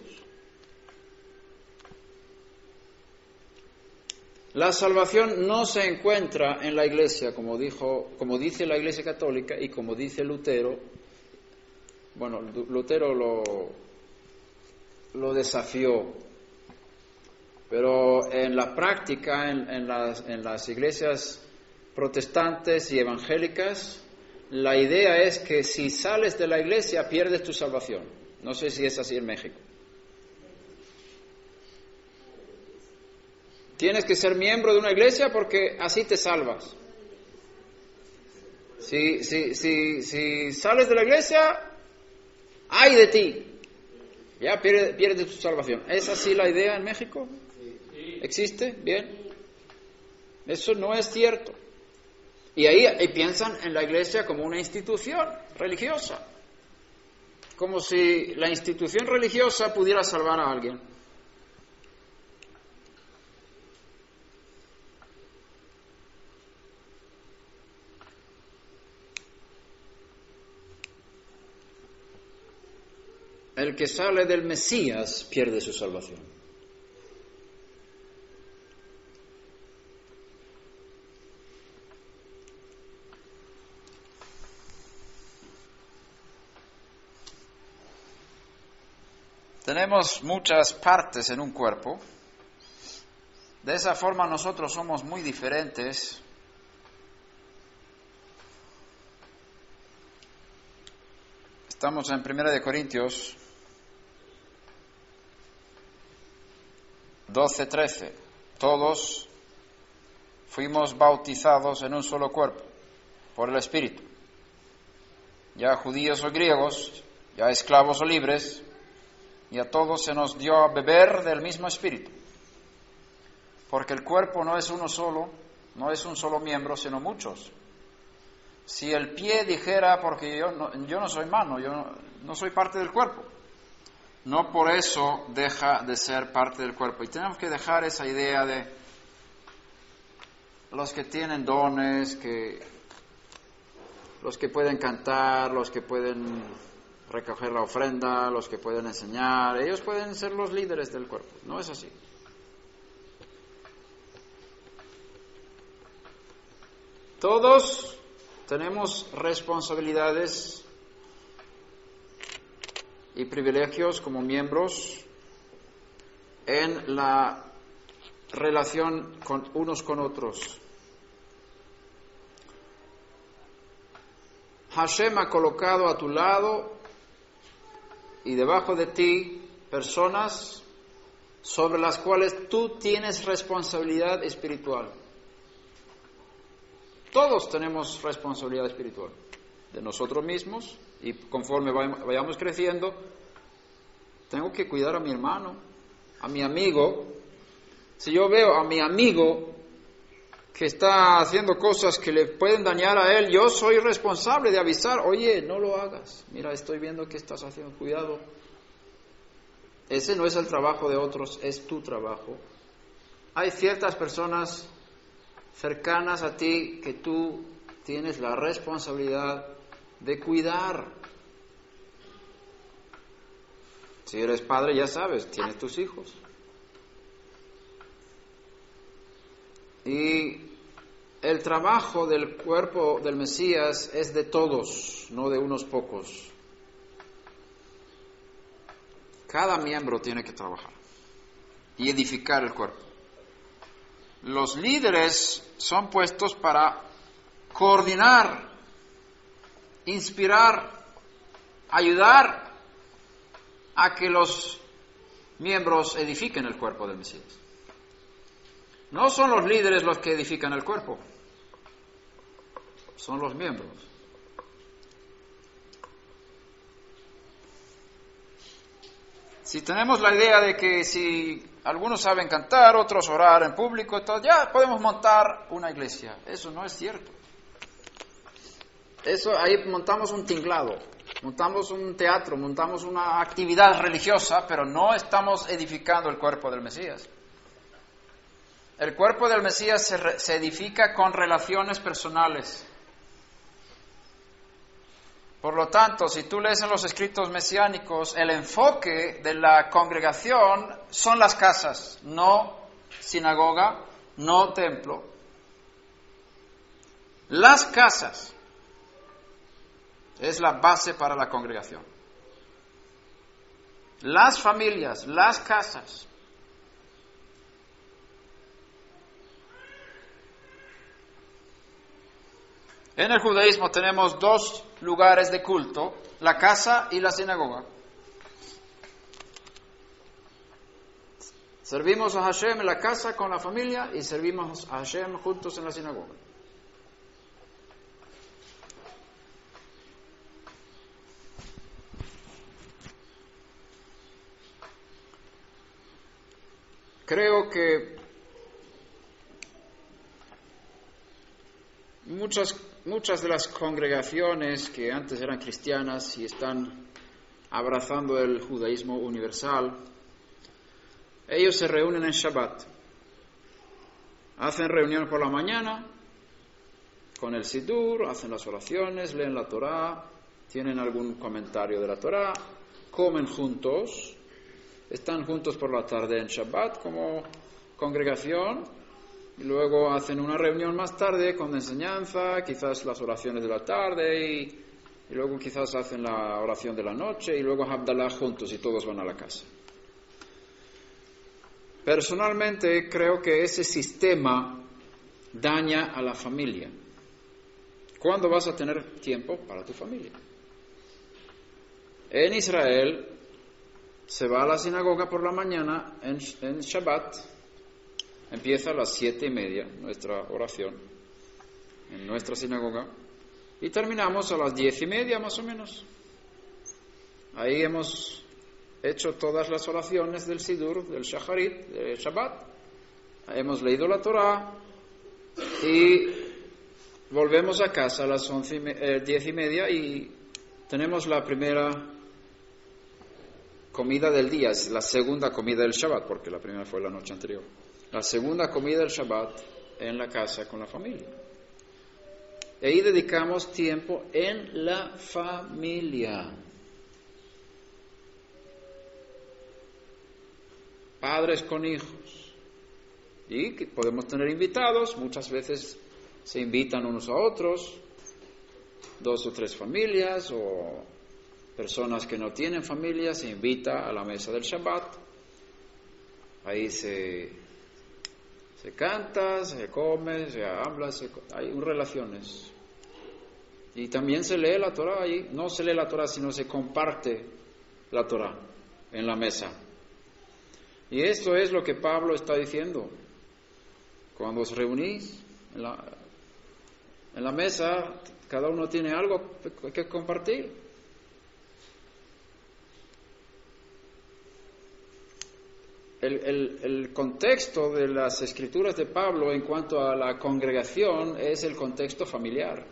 La salvación no se encuentra en la iglesia, como, dijo, como dice la iglesia católica y como dice Lutero. Bueno, Lutero lo, lo desafió, pero en la práctica, en, las, iglesias protestantes y evangélicas, la idea es que si sales de la iglesia pierdes tu salvación. No sé si es así en México. Tienes que ser miembro de una iglesia porque así te salvas. Si, si, si, si sales de la iglesia, ay de ti. Ya pierdes pierde tu salvación. ¿Es así la idea en México? ¿Existe? Bien. Eso no es cierto. Y ahí, ahí piensan en la iglesia como una institución religiosa. Como si la institución religiosa pudiera salvar a alguien. El que sale del Mesías pierde su salvación. Tenemos muchas partes en un cuerpo. De esa forma nosotros somos muy diferentes. Estamos en Primera de Corintios 12, 13. Todos fuimos bautizados en un solo cuerpo por el Espíritu. Ya judíos o griegos, ya esclavos o libres, y a todos se nos dio a beber del mismo espíritu. Porque el cuerpo no es uno solo, no es un solo miembro, sino muchos. Si el pie dijera, porque yo no, soy mano, yo no, no soy parte del cuerpo, no por eso deja de ser parte del cuerpo. Y tenemos que dejar esa idea de los que tienen dones, que los que pueden cantar, los que pueden recoger la ofrenda, los que pueden enseñar, ellos pueden ser los líderes del cuerpo. No es así. Todos tenemos responsabilidades y privilegios como miembros en la relación con unos con otros. Hashem ha colocado a tu lado y debajo de ti personas sobre las cuales tú tienes responsabilidad espiritual. Todos tenemos responsabilidad espiritual de nosotros mismos y conforme vayamos creciendo, tengo que cuidar a mi hermano, a mi amigo. Si yo veo a mi amigo que está haciendo cosas que le pueden dañar a él, yo soy responsable de avisar, oye, no lo hagas, mira, estoy viendo que estás haciendo, cuidado. Ese no es el trabajo de otros, es tu trabajo. Hay ciertas personas cercanas a ti que tú tienes la responsabilidad de cuidar. Si eres padre, ya sabes, tienes tus hijos. Y el trabajo del cuerpo del Mesías es de todos, no de unos pocos. Cada miembro tiene que trabajar y edificar el cuerpo. Los líderes son puestos para coordinar, inspirar, ayudar a que los miembros edifiquen el cuerpo del Mesías. No son los líderes los que edifican el cuerpo, son los miembros. Si tenemos la idea de que si algunos saben cantar, otros orar en público, entonces ya podemos montar una iglesia. Eso no es cierto. Eso ahí montamos un tinglado, montamos un teatro, montamos una actividad religiosa, pero no estamos edificando el cuerpo del Mesías. El cuerpo del Mesías se, edifica con relaciones personales. Por lo tanto, si tú lees en los escritos mesiánicos, el enfoque de la congregación son las casas, no sinagoga, no templo. Las casas es la base para la congregación. Las familias, las casas. En el judaísmo tenemos dos lugares de culto, la casa y la sinagoga. Servimos a Hashem en la casa con la familia y servimos a Hashem juntos en la sinagoga. Creo que muchas muchas de las congregaciones que antes eran cristianas y están abrazando el judaísmo universal, ellos se reúnen en Shabbat. Hacen reunión por la mañana con el Sidur, hacen las oraciones, leen la Torah, tienen algún comentario de la Torah, comen juntos, están juntos por la tarde en Shabbat como congregación luego hacen una reunión más tarde con enseñanza, quizás las oraciones de la tarde y, luego quizás hacen la oración de la noche y luego Abdallah juntos y todos van a la casa. Personalmente creo que ese sistema daña a la familia. ¿Cuándo vas a tener tiempo para tu familia? En Israel se va a la sinagoga por la mañana en, en Shabbat Empieza a las siete y media nuestra oración en nuestra sinagoga y terminamos a las diez y media más o menos. Ahí hemos hecho todas las oraciones del Sidur, del Shacharit, del Shabbat. Hemos leído la Torah y volvemos a casa a las once y eh, diez y media y tenemos la primera comida del día, es la segunda comida del Shabbat, porque la primera fue la noche anterior. La segunda comida del Shabbat en la casa con la familia. Y ahí dedicamos tiempo en la familia. Padres con hijos. Y podemos tener invitados, muchas veces se invitan unos a otros, dos o tres familias o personas que no tienen familia se invita a la mesa del Shabbat. Ahí se, se canta, se come, se habla, hay relaciones. Y también se lee la Torah. No se lee la Torah, sino se comparte la Torah en la mesa. Y esto es lo que Pablo está diciendo. Cuando os reunís en la, en la mesa, cada uno tiene algo que compartir. El, el, contexto de las escrituras de Pablo en cuanto a la congregación es el contexto familiar,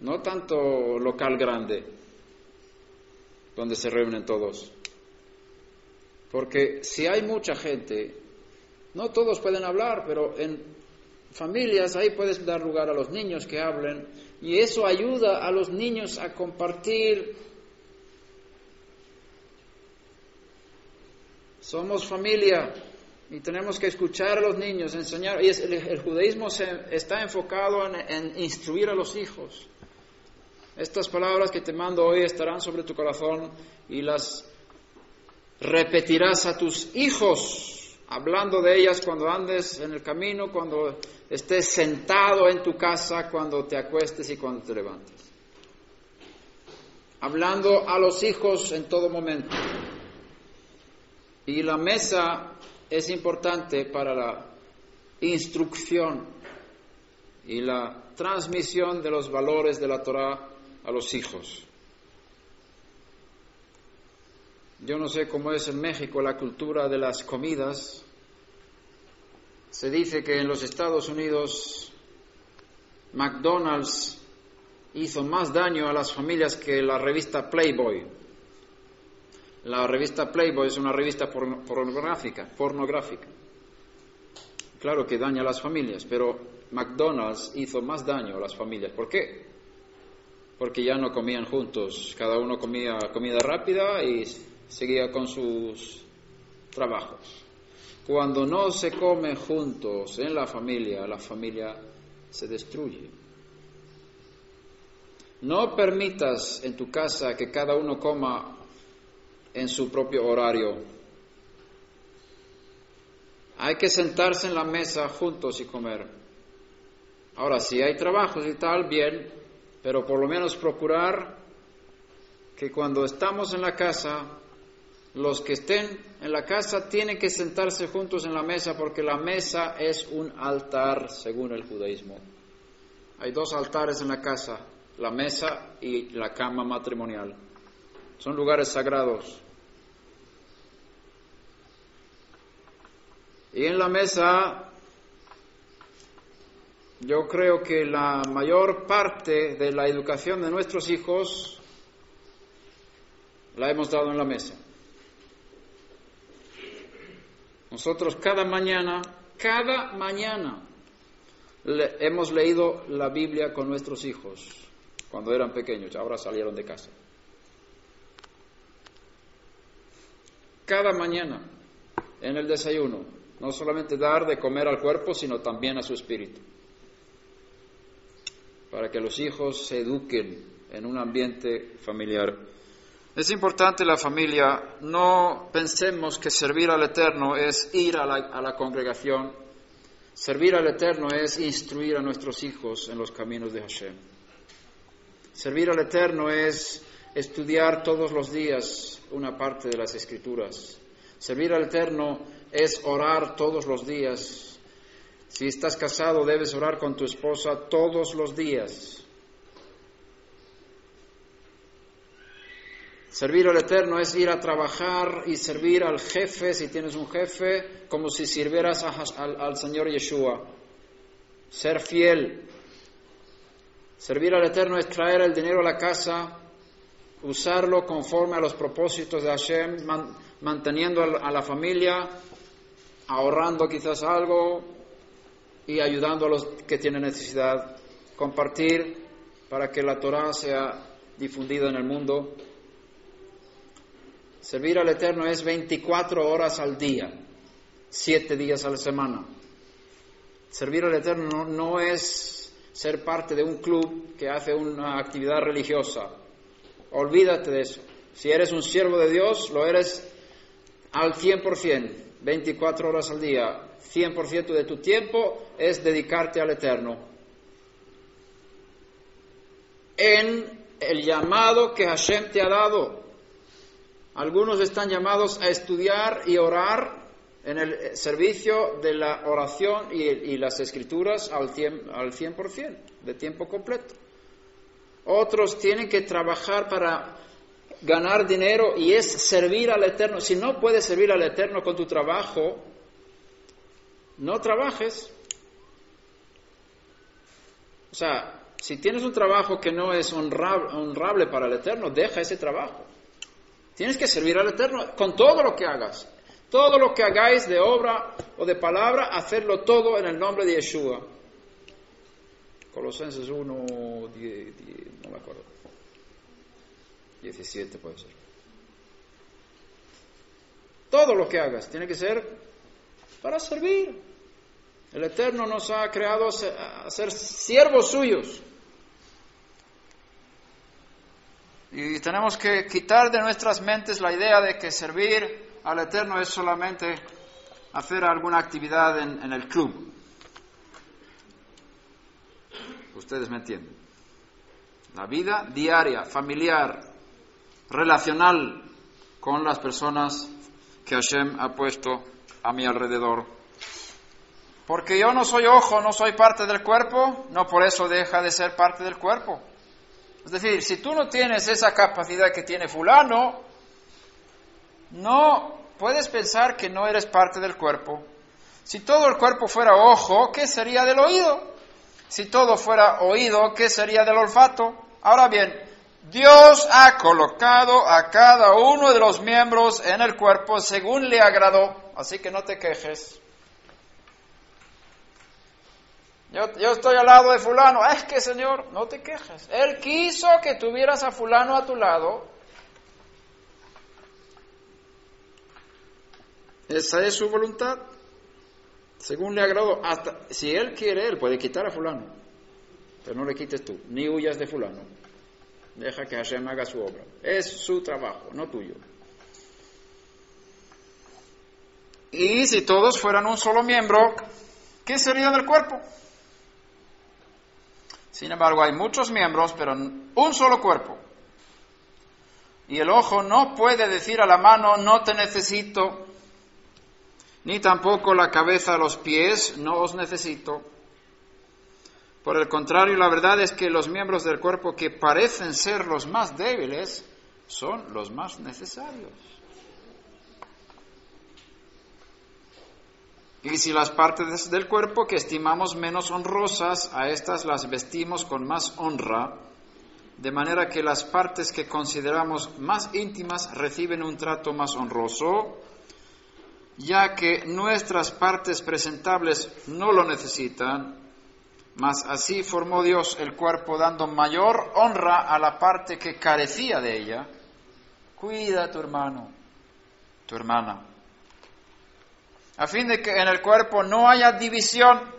no tanto local grande, donde se reúnen todos. Porque si hay mucha gente, no todos pueden hablar, pero en familias ahí puedes dar lugar a los niños que hablen y eso ayuda a los niños a compartir. Somos familia y tenemos que escuchar a los niños, enseñar. Y el, judaísmo se, está enfocado en, en instruir a los hijos. Estas palabras que te mando hoy estarán sobre tu corazón y las repetirás a tus hijos, hablando de ellas cuando andes en el camino, cuando estés sentado en tu casa, cuando te acuestes y cuando te levantes. Hablando a los hijos en todo momento. Y la mesa es importante para la instrucción y la transmisión de los valores de la Torah a los hijos. Yo no sé cómo es en México la cultura de las comidas. Se dice que en los Estados Unidos McDonald's hizo más daño a las familias que la revista Playboy. La revista Playboy es una revista pornográfica, pornográfica. Claro que daña a las familias, pero McDonald's hizo más daño a las familias. ¿Por qué? Porque ya no comían juntos, cada uno comía comida rápida y seguía con sus trabajos. Cuando no se come juntos en la familia, la familia se destruye. No permitas en tu casa que cada uno coma en su propio horario. Hay que sentarse en la mesa juntos y comer. Ahora, si hay trabajos y tal, bien, pero por lo menos procurar que cuando estamos en la casa los que estén en la casa tienen que sentarse juntos en la mesa porque la mesa es un altar según el judaísmo. Hay dos altares en la casa, la mesa y la cama matrimonial. Son lugares sagrados. Y en la mesa yo creo que la mayor parte de la educación de nuestros hijos la hemos dado en la mesa. Nosotros cada mañana, cada mañana, hemos leído la Biblia con nuestros hijos cuando eran pequeños, ahora salieron de casa. Cada mañana en el desayuno, no solamente dar de comer al cuerpo, sino también a su espíritu, para que los hijos se eduquen en un ambiente familiar es importante la familia, no pensemos que servir al Eterno es ir a la, congregación, servir al Eterno es instruir a nuestros hijos en los caminos de Hashem. Servir al Eterno es estudiar todos los días una parte de las escrituras. Servir al Eterno es orar todos los días. Si estás casado, debes orar con tu esposa todos los días. Servir al Eterno es ir a trabajar y servir al jefe, si tienes un jefe, como si sirvieras al, Señor Yeshua. Ser fiel. Servir al Eterno es traer el dinero a la casa, usarlo conforme a los propósitos de Hashem, manteniendo a la familia, ahorrando quizás algo y ayudando a los que tienen necesidad, compartir para que la Torah sea difundida en el mundo. Servir al Eterno es 24 horas al día, 7 días a la semana. Servir al Eterno no es ser parte de un club que hace una actividad religiosa. Olvídate de eso. Si eres un siervo de Dios, lo eres al 100%, 24 horas al día, 100% de tu tiempo es dedicarte al Eterno. En el llamado que Hashem te ha dado. Algunos están llamados a estudiar y orar en el servicio de la oración y, las escrituras al 100%, al 100 de tiempo completo. Otros tienen que trabajar para ganar dinero y es servir al Eterno. Si no puedes servir al Eterno con tu trabajo, no trabajes. O sea, si tienes un trabajo que no es honrable, para el Eterno, deja ese trabajo. Tienes que servir al Eterno con todo lo que hagas. Todo lo que hagáis de obra o de palabra, hacerlo todo en el nombre de Yeshua. Colosenses 1, no me acuerdo. 17 puede ser. Todo lo que hagas tiene que ser para servir. El Eterno nos ha creado a ser siervos suyos. Y tenemos que quitar de nuestras mentes la idea de que servir al Eterno es solamente hacer alguna actividad en, en el club. Ustedes me entienden. La vida diaria, familiar, relacional con las personas que Hashem ha puesto a mi alrededor. Porque yo no soy ojo, no soy parte del cuerpo, no por eso deja de ser parte del cuerpo. Es decir, si tú no tienes esa capacidad que tiene fulano, no puedes pensar que no eres parte del cuerpo. Si todo el cuerpo fuera ojo, ¿qué sería del oído? Si todo fuera oído, ¿qué sería del olfato? Ahora bien, Dios ha colocado a cada uno de los miembros en el cuerpo según le agradó, así que no te quejes. Yo, estoy al lado de fulano, es que Señor, no te quejes. Él quiso que tuvieras a fulano a tu lado. Esa es su voluntad, según le agradó. Hasta si él quiere, él puede quitar a fulano, pero no le quites tú, ni huyas de fulano. Deja que Hashem haga su obra. Es su trabajo, no tuyo. Y si todos fueran un solo miembro, ¿qué sería del cuerpo? Sin embargo, hay muchos miembros, pero un solo cuerpo. Y el ojo no puede decir a la mano, no te necesito, ni tampoco la cabeza a los pies, no os necesito. Por el contrario, la verdad es que los miembros del cuerpo que parecen ser los más débiles son los más necesarios. Y si las partes del cuerpo que estimamos menos honrosas, a estas las vestimos con más honra, de manera que las partes que consideramos más íntimas reciben un trato más honroso, ya que nuestras partes presentables no lo necesitan, mas así formó Dios el cuerpo dando mayor honra a la parte que carecía de ella. Cuida a tu hermano, tu hermana a fin de que en el cuerpo no haya división,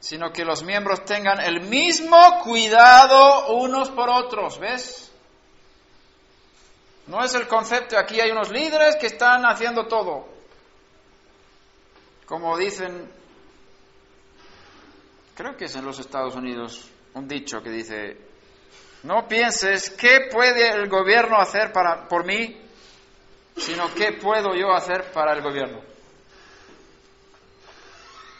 sino que los miembros tengan el mismo cuidado unos por otros, ¿ves? No es el concepto, aquí hay unos líderes que están haciendo todo. Como dicen, creo que es en los Estados Unidos, un dicho que dice, no pienses qué puede el gobierno hacer para, por mí, sino qué puedo yo hacer para el gobierno.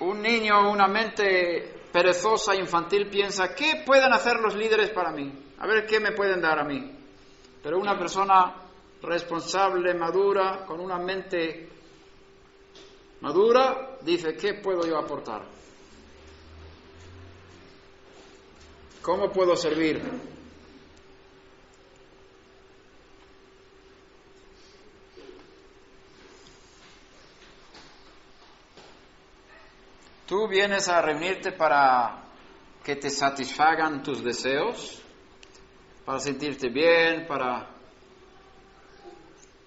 Un niño, una mente perezosa, infantil, piensa, ¿qué pueden hacer los líderes para mí? A ver, ¿qué me pueden dar a mí? Pero una persona responsable, madura, con una mente madura, dice, ¿qué puedo yo aportar? ¿Cómo puedo servir? Tú vienes a reunirte para que te satisfagan tus deseos, para sentirte bien, para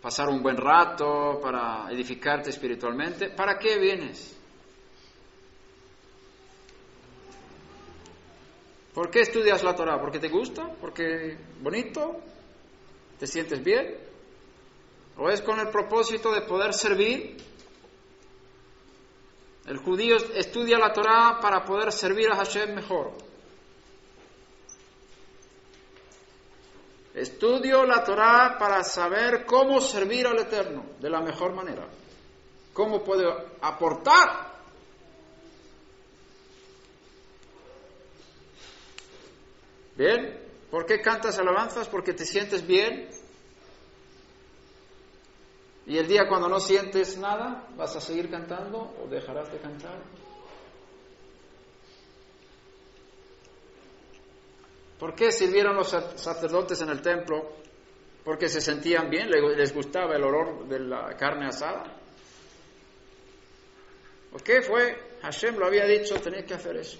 pasar un buen rato, para edificarte espiritualmente. ¿Para qué vienes? ¿Por qué estudias la Torah? ¿Porque te gusta? ¿Porque bonito? ¿Te sientes bien? ¿O es con el propósito de poder servir? El judío estudia la Torah para poder servir a Hashem mejor. Estudio la Torah para saber cómo servir al Eterno de la mejor manera. ¿Cómo puedo aportar? ¿Bien? ¿Por qué cantas alabanzas? ¿Porque te sientes bien? ¿Y el día cuando no sientes nada, vas a seguir cantando o dejarás de cantar? ¿Por qué sirvieron los sacerdotes en el templo? Porque se sentían bien, les gustaba el olor de la carne asada. ¿Por qué fue? Hashem lo había dicho, tenía que hacer eso.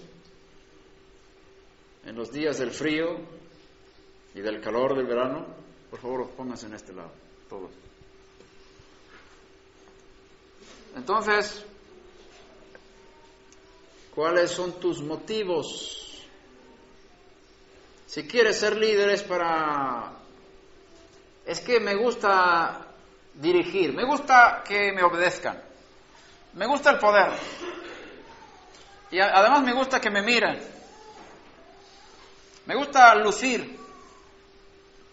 En los días del frío y del calor del verano, por favor, pónganse en este lado, todos. Entonces, ¿cuáles son tus motivos si quieres ser líder es para... Es que me gusta dirigir, me gusta que me obedezcan, me gusta el poder y además me gusta que me miren, me gusta lucir,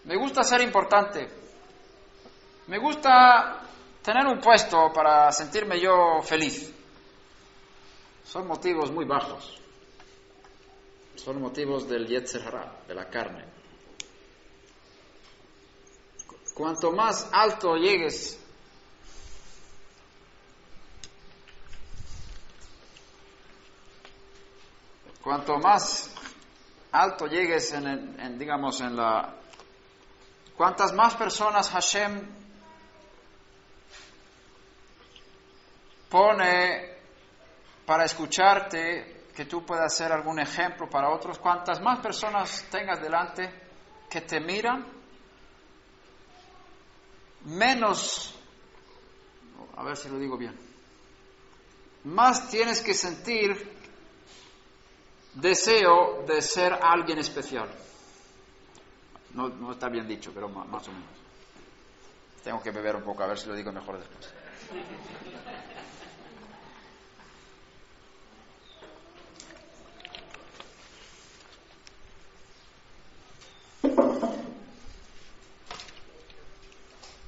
me gusta ser importante, me gusta tener un puesto para sentirme yo feliz. Son motivos muy bajos son motivos del Yetzer de la carne. Cuanto más alto llegues, cuanto más alto llegues en, digamos, en la... Cuantas más personas Hashem pone para escucharte, que tú puedas ser algún ejemplo para otros. Cuantas más personas tengas delante que te miran, menos, a ver si lo digo bien, más tienes que sentir deseo de ser alguien especial. No, está bien dicho, pero más, o menos. Tengo que beber un poco, a ver si lo digo mejor después.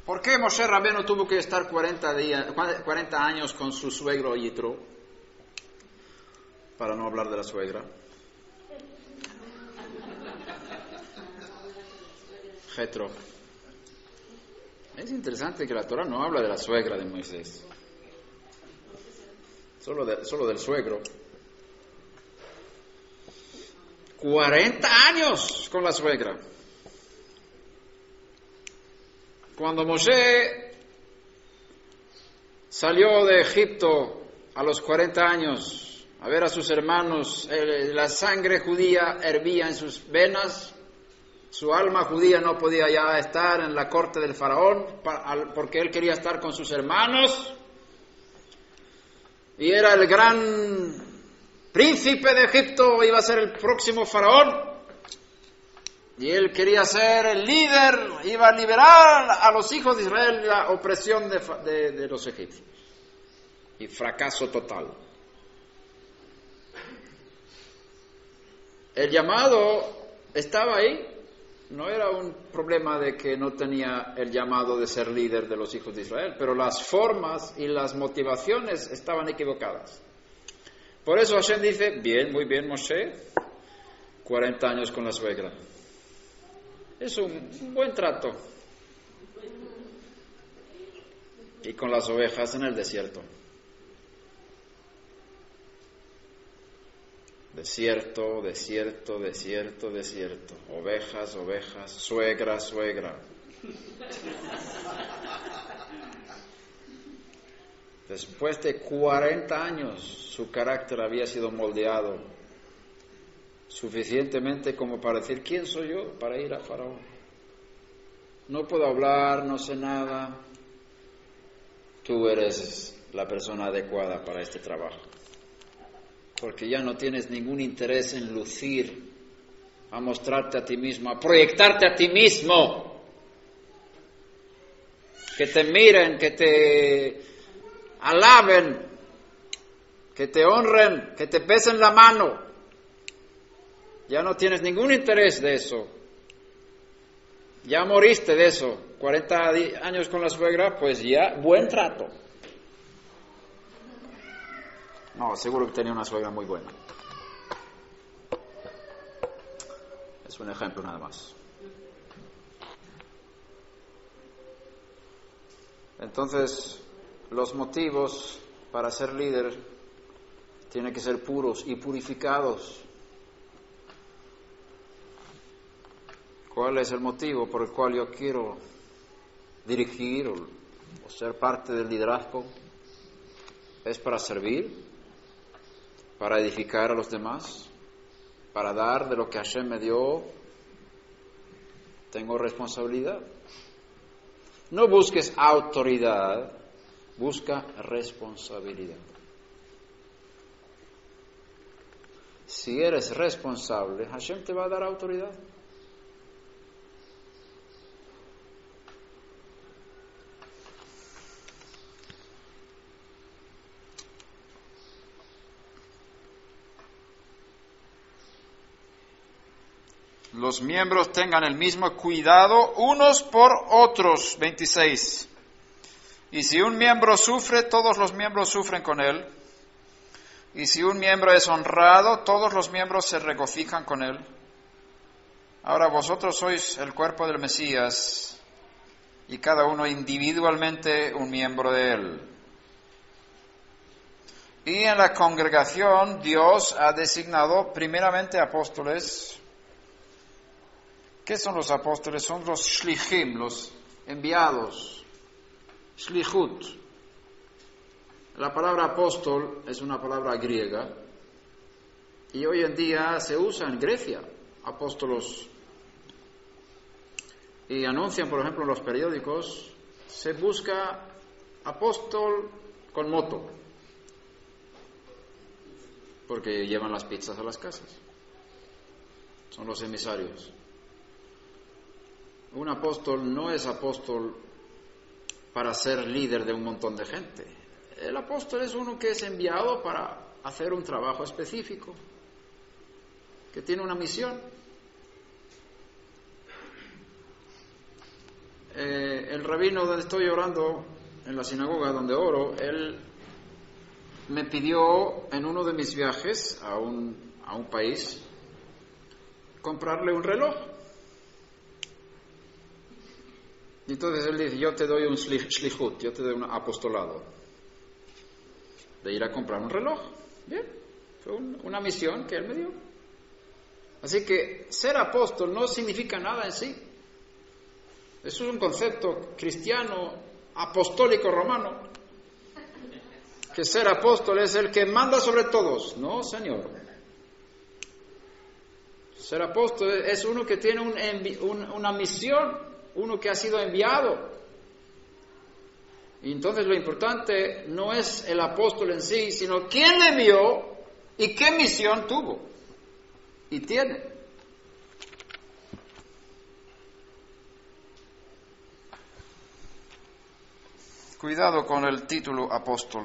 ¿Por qué Moshe Rabeno tuvo que estar 40, días, 40 años con su suegro Yitro? Para no hablar de la suegra. Jetro. Es interesante que la Torah no habla de la suegra de Moisés, solo, solo del suegro. 40 años con la suegra. Cuando Moshe salió de Egipto a los 40 años a ver a sus hermanos, la sangre judía hervía en sus venas, su alma judía no podía ya estar en la corte del faraón porque él quería estar con sus hermanos y era el gran príncipe de Egipto, iba a ser el próximo faraón. Y él quería ser el líder, iba a liberar a los hijos de Israel de la opresión de, los egipcios. Y fracaso total. El llamado estaba ahí, no era un problema de que no tenía el llamado de ser líder de los hijos de Israel, pero las formas y las motivaciones estaban equivocadas. Por eso Hashem dice, bien, muy bien Moshe, 40 años con la suegra. Es un buen trato. y con las ovejas en el desierto. Desierto, desierto, desierto, desierto. Ovejas, ovejas, suegra, suegra. Después de 40 años su carácter había sido moldeado suficientemente como para decir, ¿quién soy yo para ir a Faraón? No puedo hablar, no sé nada. Tú eres la persona adecuada para este trabajo. Porque ya no tienes ningún interés en lucir, a mostrarte a ti mismo, a proyectarte a ti mismo. Que te miren, que te alaben, que te honren, que te pesen la mano. Ya no tienes ningún interés de eso. Ya moriste de eso. 40 años con la suegra, pues ya buen trato. No, seguro que tenía una suegra muy buena. Es un ejemplo nada más. Entonces, los motivos para ser líder tienen que ser puros y purificados. ¿Cuál es el motivo por el cual yo quiero dirigir o, ser parte del liderazgo? ¿Es para servir? ¿Para edificar a los demás? ¿Para dar de lo que Hashem me dio? Tengo responsabilidad. No busques autoridad, busca responsabilidad. Si eres responsable, Hashem te va a dar autoridad. Los miembros tengan el mismo cuidado unos por otros. 26. Y si un miembro sufre, todos los miembros sufren con él. Y si un miembro es honrado, todos los miembros se regocijan con él. Ahora vosotros sois el cuerpo del Mesías y cada uno individualmente un miembro de él. Y en la congregación Dios ha designado primeramente apóstoles. ¿Qué son los apóstoles? Son los shlichim, los enviados. Shlichut. La palabra apóstol es una palabra griega y hoy en día se usa en Grecia, apóstolos. Y anuncian, por ejemplo, en los periódicos, se busca apóstol con moto, porque llevan las pizzas a las casas. Son los emisarios. Un apóstol no es apóstol para ser líder de un montón de gente. El apóstol es uno que es enviado para hacer un trabajo específico, que tiene una misión. Eh, el rabino donde estoy orando, en la sinagoga donde oro, él me pidió en uno de mis viajes a un, a un país comprarle un reloj. Y entonces él dice, yo te doy un shlichut, yo te doy un apostolado, de ir a comprar un reloj. Bien, fue una misión que él me dio. Así que ser apóstol no significa nada en sí. Eso es un concepto cristiano, apostólico romano. Que ser apóstol es el que manda sobre todos. No, Señor. Ser apóstol es uno que tiene una misión uno que ha sido enviado. Entonces lo importante no es el apóstol en sí, sino quién le envió y qué misión tuvo y tiene. Cuidado con el título apóstol.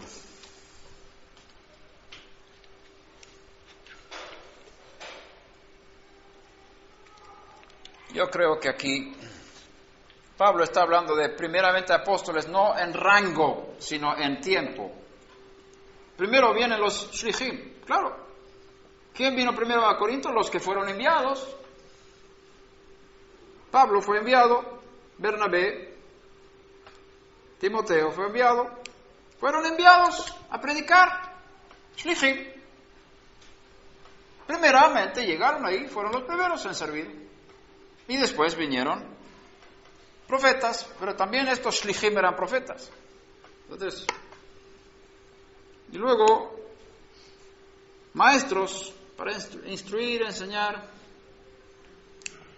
Yo creo que aquí Pablo está hablando de primeramente apóstoles no en rango, sino en tiempo. Primero vienen los shlichim, claro. ¿Quién vino primero a Corinto? Los que fueron enviados. Pablo fue enviado, Bernabé, Timoteo fue enviado, fueron enviados a predicar. Shlichim. Primeramente llegaron ahí, fueron los primeros en servir. Y después vinieron profetas, pero también estos Shlichim eran profetas. Entonces, y luego maestros para instruir, enseñar.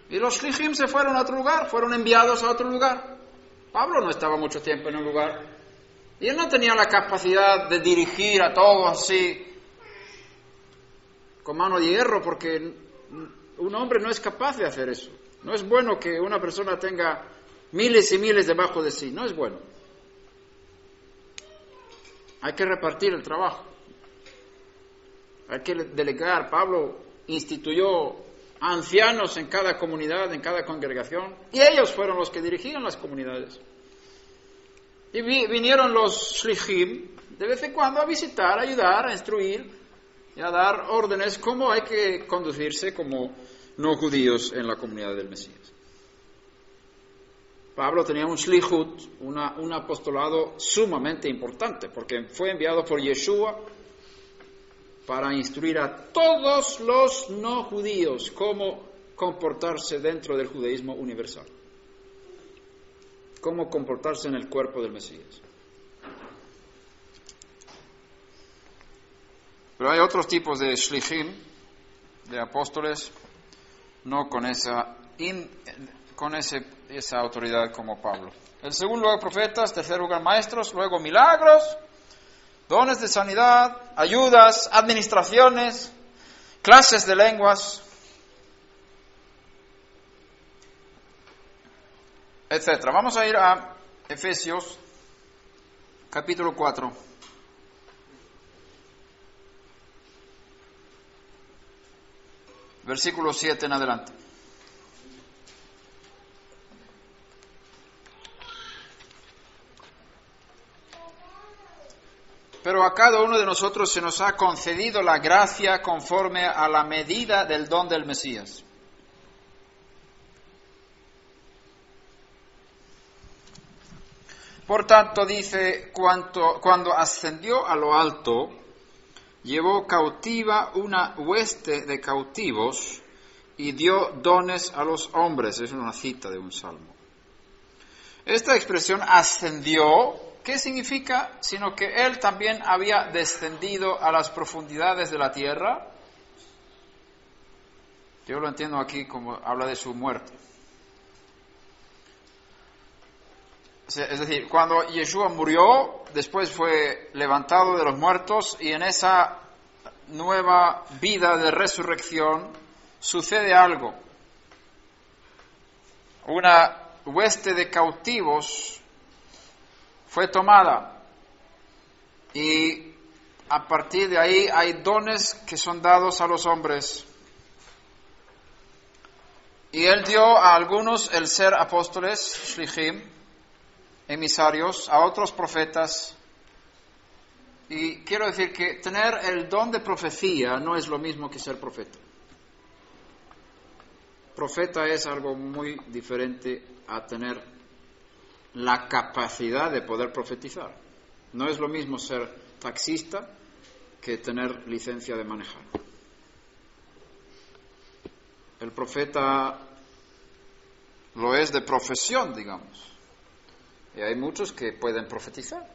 Y los Shlichim se fueron a otro lugar, fueron enviados a otro lugar. Pablo no estaba mucho tiempo en un lugar y él no tenía la capacidad de dirigir a todos así con mano de hierro porque un hombre no es capaz de hacer eso. No es bueno que una persona tenga miles y miles debajo de sí, no es bueno. Hay que repartir el trabajo. Hay que delegar. Pablo instituyó ancianos en cada comunidad, en cada congregación, y ellos fueron los que dirigían las comunidades. Y vinieron los shlichim de vez en cuando a visitar, a ayudar, a instruir y a dar órdenes cómo hay que conducirse como no judíos en la comunidad del Mesías. Pablo tenía un shlichut, un apostolado sumamente importante, porque fue enviado por Yeshua para instruir a todos los no judíos cómo comportarse dentro del judaísmo universal, cómo comportarse en el cuerpo del Mesías. Pero hay otros tipos de shlichim, de apóstoles, no con esa, con ese, esa autoridad como Pablo. El segundo lugar profetas, tercer lugar maestros, luego milagros, dones de sanidad, ayudas, administraciones, clases de lenguas, etc. Vamos a ir a Efesios capítulo 4. Versículo 7 en adelante. Pero a cada uno de nosotros se nos ha concedido la gracia conforme a la medida del don del Mesías. Por tanto, dice, cuando ascendió a lo alto, llevó cautiva una hueste de cautivos y dio dones a los hombres. Es una cita de un salmo. Esta expresión ascendió ¿Qué significa? Sino que Él también había descendido a las profundidades de la tierra. Yo lo entiendo aquí como habla de su muerte. Es decir, cuando Yeshua murió, después fue levantado de los muertos y en esa nueva vida de resurrección sucede algo. Una hueste de cautivos fue tomada. Y a partir de ahí hay dones que son dados a los hombres. Y él dio a algunos el ser apóstoles, shlichim, emisarios, a otros profetas. Y quiero decir que tener el don de profecía no es lo mismo que ser profeta. Profeta es algo muy diferente a tener la capacidad de poder profetizar. No es lo mismo ser taxista que tener licencia de manejar. El profeta lo es de profesión, digamos. Y hay muchos que pueden profetizar.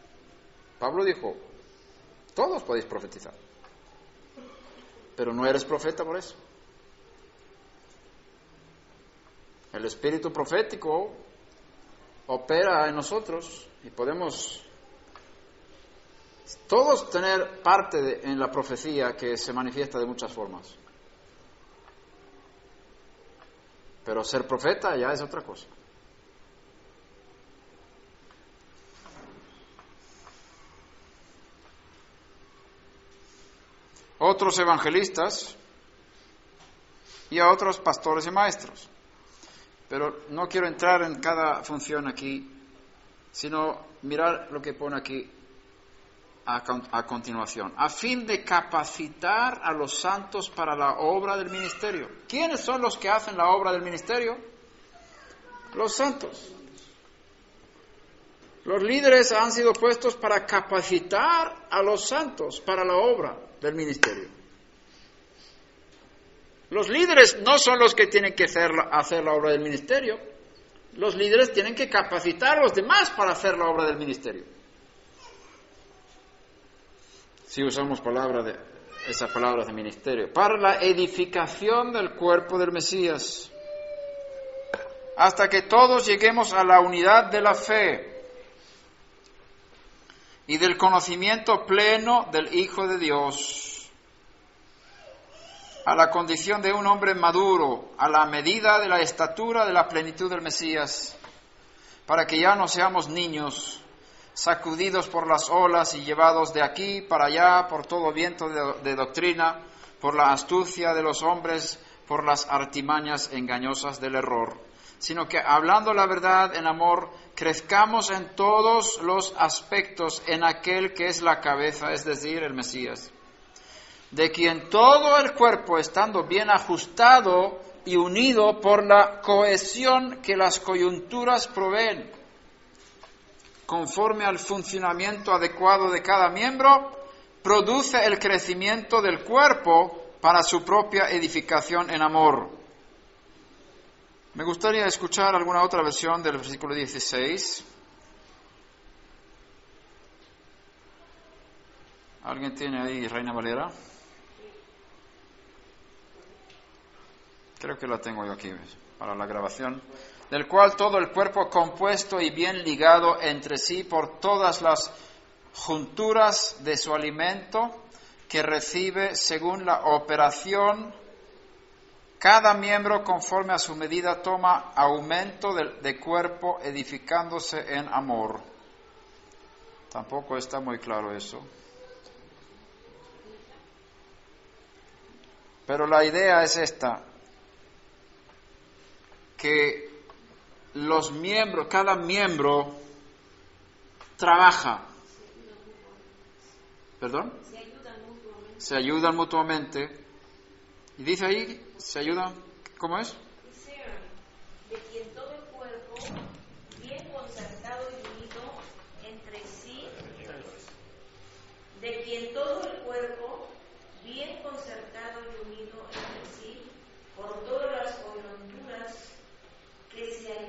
Pablo dijo, todos podéis profetizar. Pero no eres profeta por eso. El espíritu profético opera en nosotros y podemos todos tener parte en la profecía que se manifiesta de muchas formas. Pero ser profeta ya es otra cosa. Otros evangelistas y a otros pastores y maestros. Pero no quiero entrar en cada función aquí, sino mirar lo que pone aquí a, continuación, a fin de capacitar a los santos para la obra del ministerio. ¿Quiénes son los que hacen la obra del ministerio? Los santos. Los líderes han sido puestos para capacitar a los santos para la obra del ministerio. Los líderes no son los que tienen que hacer la, obra del ministerio. Los líderes tienen que capacitar a los demás para hacer la obra del ministerio. Si usamos de, esas palabras de ministerio. Para la edificación del cuerpo del Mesías. Hasta que todos lleguemos a la unidad de la fe y del conocimiento pleno del Hijo de Dios, a la condición de un hombre maduro, a la medida de la estatura de la plenitud del Mesías, para que ya no seamos niños, sacudidos por las olas y llevados de aquí para allá por todo viento de, de doctrina, por la astucia de los hombres, por las artimañas engañosas del error sino que hablando la verdad en amor, crezcamos en todos los aspectos en aquel que es la cabeza, es decir, el Mesías, de quien todo el cuerpo, estando bien ajustado y unido por la cohesión que las coyunturas proveen, conforme al funcionamiento adecuado de cada miembro, produce el crecimiento del cuerpo para su propia edificación en amor me gustaría escuchar alguna otra versión del versículo 16. ¿Alguien tiene ahí Reina Valera? Creo que la tengo yo aquí para la grabación. Del cual todo el cuerpo compuesto y bien ligado entre sí por todas las junturas de su alimento que recibe según la operación cada miembro conforme a su medida toma aumento de, cuerpo edificándose en amor. Tampoco está muy claro eso. Pero la idea es esta, que los miembros, cada miembro trabaja. ¿Perdón? Se ayudan mutuamente. Se ayudan mutuamente. Y dice ahí ¿Se ayuda? ¿Cómo es? De quien todo el cuerpo, bien concertado y unido entre sí, de quien todo el cuerpo, bien concertado y unido entre sí, por todas las coyunturas que se ayudan mutuamente.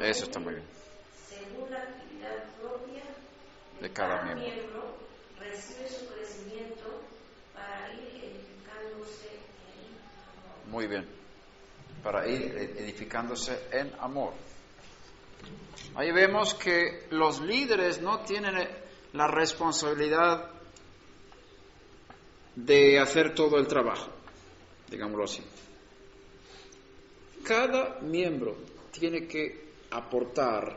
Eso está muy bien. Según la actividad propia de, cada, cada miembro. miembro, recibe su crecimiento para ir edificándose muy bien. Para ir edificándose en amor. Ahí vemos que los líderes no tienen la responsabilidad de hacer todo el trabajo, digámoslo así. Cada miembro tiene que aportar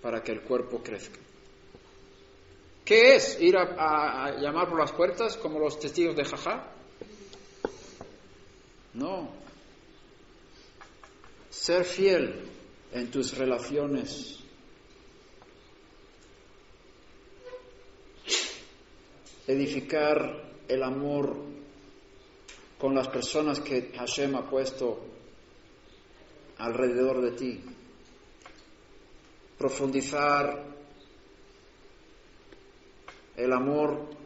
para que el cuerpo crezca. ¿Qué es? ¿Ir a, llamar por las puertas como los testigos de Jajá? No. Ser fiel en tus relaciones. Edificar el amor con las personas que Hashem ha puesto alrededor de ti. Profundizar el amor.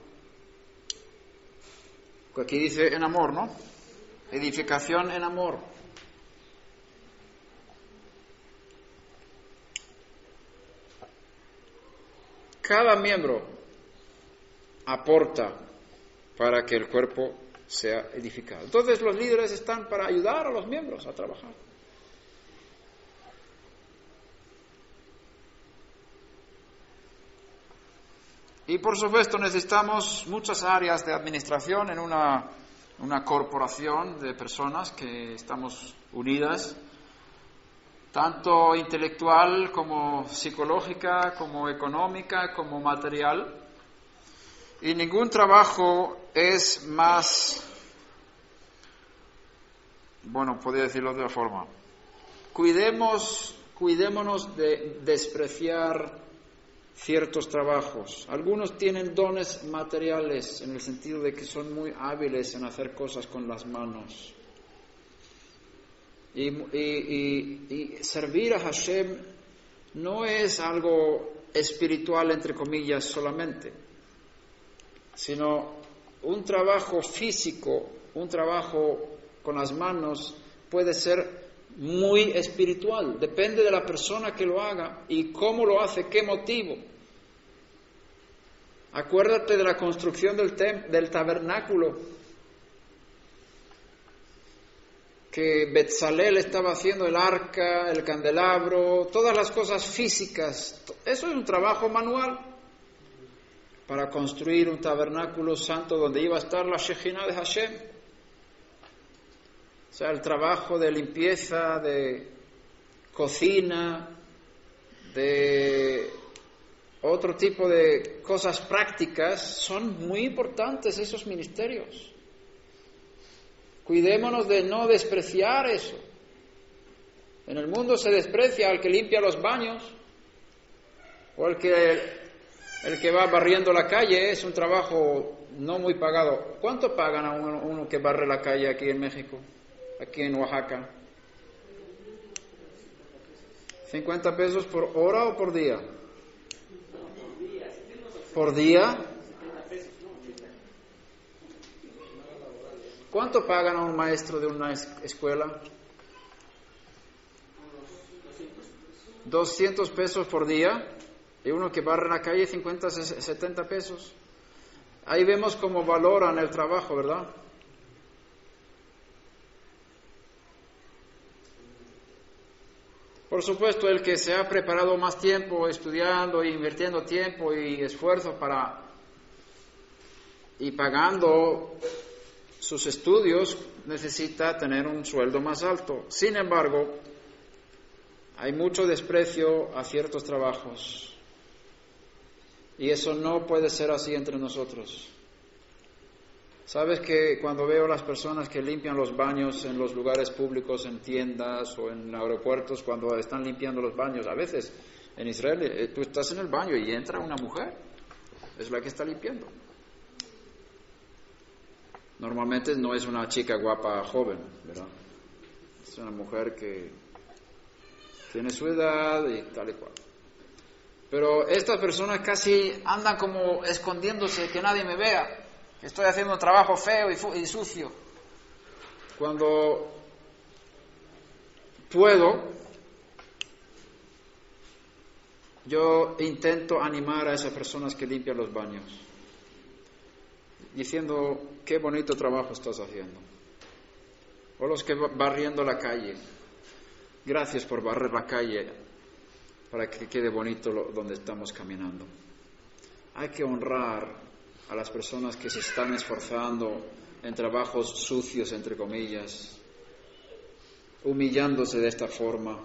Aquí dice en amor, ¿no? edificación en amor. Cada miembro aporta para que el cuerpo sea edificado. Entonces los líderes están para ayudar a los miembros a trabajar. Y por supuesto necesitamos muchas áreas de administración en una una corporación de personas que estamos unidas, tanto intelectual como psicológica, como económica, como material. Y ningún trabajo es más, bueno, podría decirlo de otra forma, cuidemos, cuidémonos de despreciar ciertos trabajos. Algunos tienen dones materiales en el sentido de que son muy hábiles en hacer cosas con las manos. Y, servir a Hashem no es algo espiritual, entre comillas, solamente, sino un trabajo físico, un trabajo con las manos puede ser muy espiritual, depende de la persona que lo haga y cómo lo hace, qué motivo. Acuérdate de la construcción del, del tabernáculo que Betzalel estaba haciendo el arca, el candelabro, todas las cosas físicas. Eso es un trabajo manual para construir un tabernáculo santo donde iba a estar la Shejina de Hashem. O sea, el trabajo de limpieza, de cocina, de otro tipo de cosas prácticas, son muy importantes esos ministerios. Cuidémonos de no despreciar eso. En el mundo se desprecia al que limpia los baños o al que, el que va barriendo la calle. Es un trabajo no muy pagado. ¿Cuánto pagan a uno, uno que barre la calle aquí en México, aquí en Oaxaca? ¿50 pesos por hora o por día? Por día. ¿Cuánto pagan a un maestro de una escuela? 200 pesos por día y uno que barre la calle 50, 70 pesos. Ahí vemos cómo valoran el trabajo, ¿verdad? Por supuesto, el que se ha preparado más tiempo estudiando invirtiendo tiempo y esfuerzo para y pagando sus estudios necesita tener un sueldo más alto. Sin embargo, hay mucho desprecio a ciertos trabajos y eso no puede ser así entre nosotros. Sabes que cuando veo las personas que limpian los baños en los lugares públicos, en tiendas o en aeropuertos, cuando están limpiando los baños, a veces en Israel eh, tú estás en el baño y entra una mujer, es la que está limpiando. Normalmente no es una chica guapa joven, ¿verdad? Es una mujer que tiene su edad y tal y cual. Pero estas personas casi andan como escondiéndose, que nadie me vea, estoy haciendo un trabajo feo y, sucio. Cuando puedo, yo intento animar a esas personas que limpian los baños diciendo, qué bonito trabajo estás haciendo. O los que barriendo la calle, gracias por barrer la calle para que quede bonito donde estamos caminando. Hay que honrar a las personas que se están esforzando en trabajos sucios, entre comillas, humillándose de esta forma.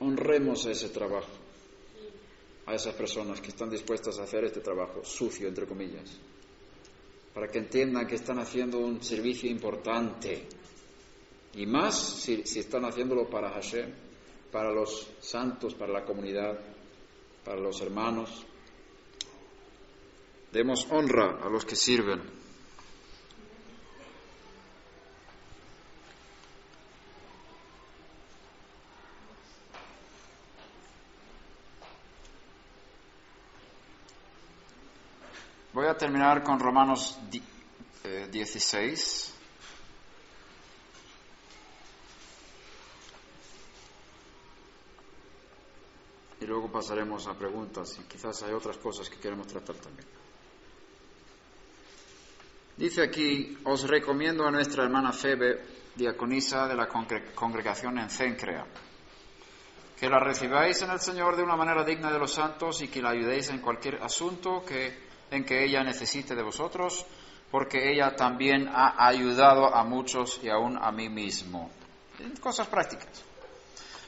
Honremos ese trabajo a esas personas que están dispuestas a hacer este trabajo sucio, entre comillas, para que entiendan que están haciendo un servicio importante. Y más si, si están haciéndolo para Hashem, para los santos, para la comunidad, para los hermanos. Demos honra a los que sirven. Voy a terminar con Romanos 16. Eh, y luego pasaremos a preguntas y quizás hay otras cosas que queremos tratar también. Dice aquí, os recomiendo a nuestra hermana Febe, diaconisa de la congregación en Cencrea, que la recibáis en el Señor de una manera digna de los santos y que la ayudéis en cualquier asunto en que ella necesite de vosotros, porque ella también ha ayudado a muchos y aún a mí mismo. Cosas prácticas.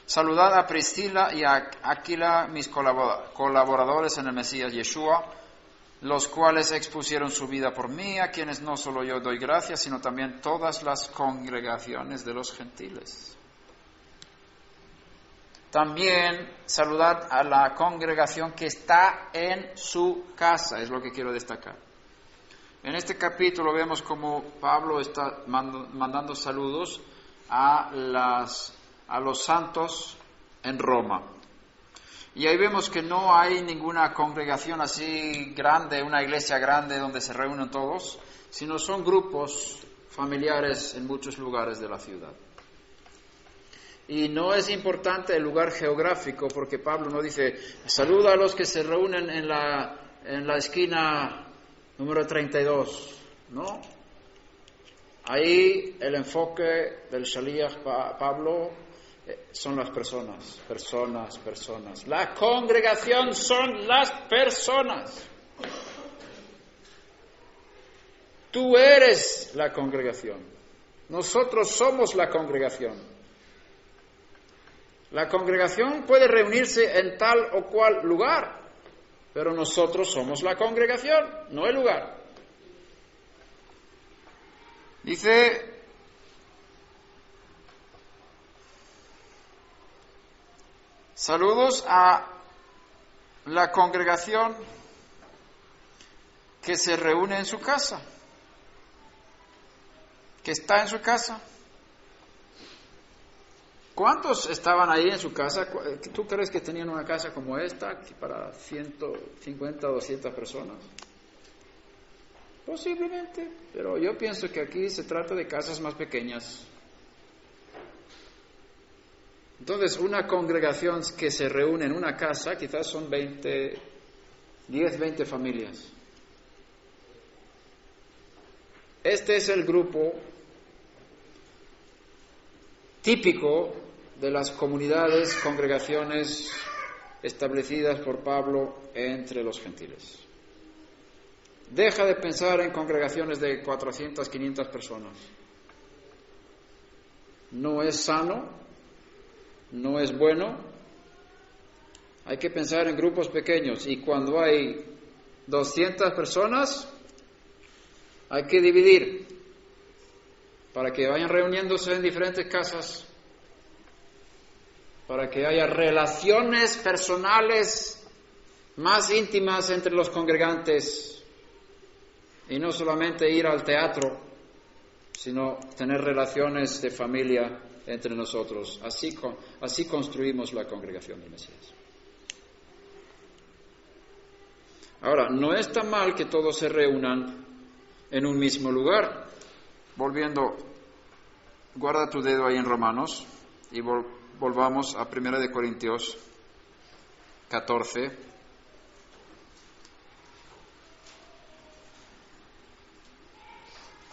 Saludad a Priscila y a Aquila, mis colaboradores en el Mesías Yeshua, los cuales expusieron su vida por mí, a quienes no solo yo doy gracias, sino también todas las congregaciones de los gentiles. También saludad a la congregación que está en su casa, es lo que quiero destacar. En este capítulo vemos como Pablo está mandando saludos a, las, a los santos en Roma. Y ahí vemos que no hay ninguna congregación así grande, una iglesia grande donde se reúnen todos, sino son grupos familiares en muchos lugares de la ciudad. Y no es importante el lugar geográfico, porque Pablo no dice, saluda a los que se reúnen en la, en la esquina número 32, ¿no? Ahí el enfoque del Shaliach Pablo son las personas, personas, personas. La congregación son las personas. Tú eres la congregación. Nosotros somos la congregación. La congregación puede reunirse en tal o cual lugar, pero nosotros somos la congregación, no el lugar. Dice, saludos a la congregación que se reúne en su casa, que está en su casa. ¿Cuántos estaban ahí en su casa? ¿Tú crees que tenían una casa como esta para 150 o 200 personas? Posiblemente, pero yo pienso que aquí se trata de casas más pequeñas. Entonces, una congregación que se reúne en una casa, quizás son 20, 10, 20 familias. Este es el grupo típico de las comunidades, congregaciones establecidas por Pablo entre los gentiles. Deja de pensar en congregaciones de 400, 500 personas. No es sano, no es bueno. Hay que pensar en grupos pequeños y cuando hay 200 personas, hay que dividir para que vayan reuniéndose en diferentes casas, para que haya relaciones personales más íntimas entre los congregantes y no solamente ir al teatro, sino tener relaciones de familia entre nosotros. Así, así construimos la congregación del Mesías. Ahora, no es tan mal que todos se reúnan en un mismo lugar. Volviendo, guarda tu dedo ahí en Romanos y volvamos a 1 de Corintios 14.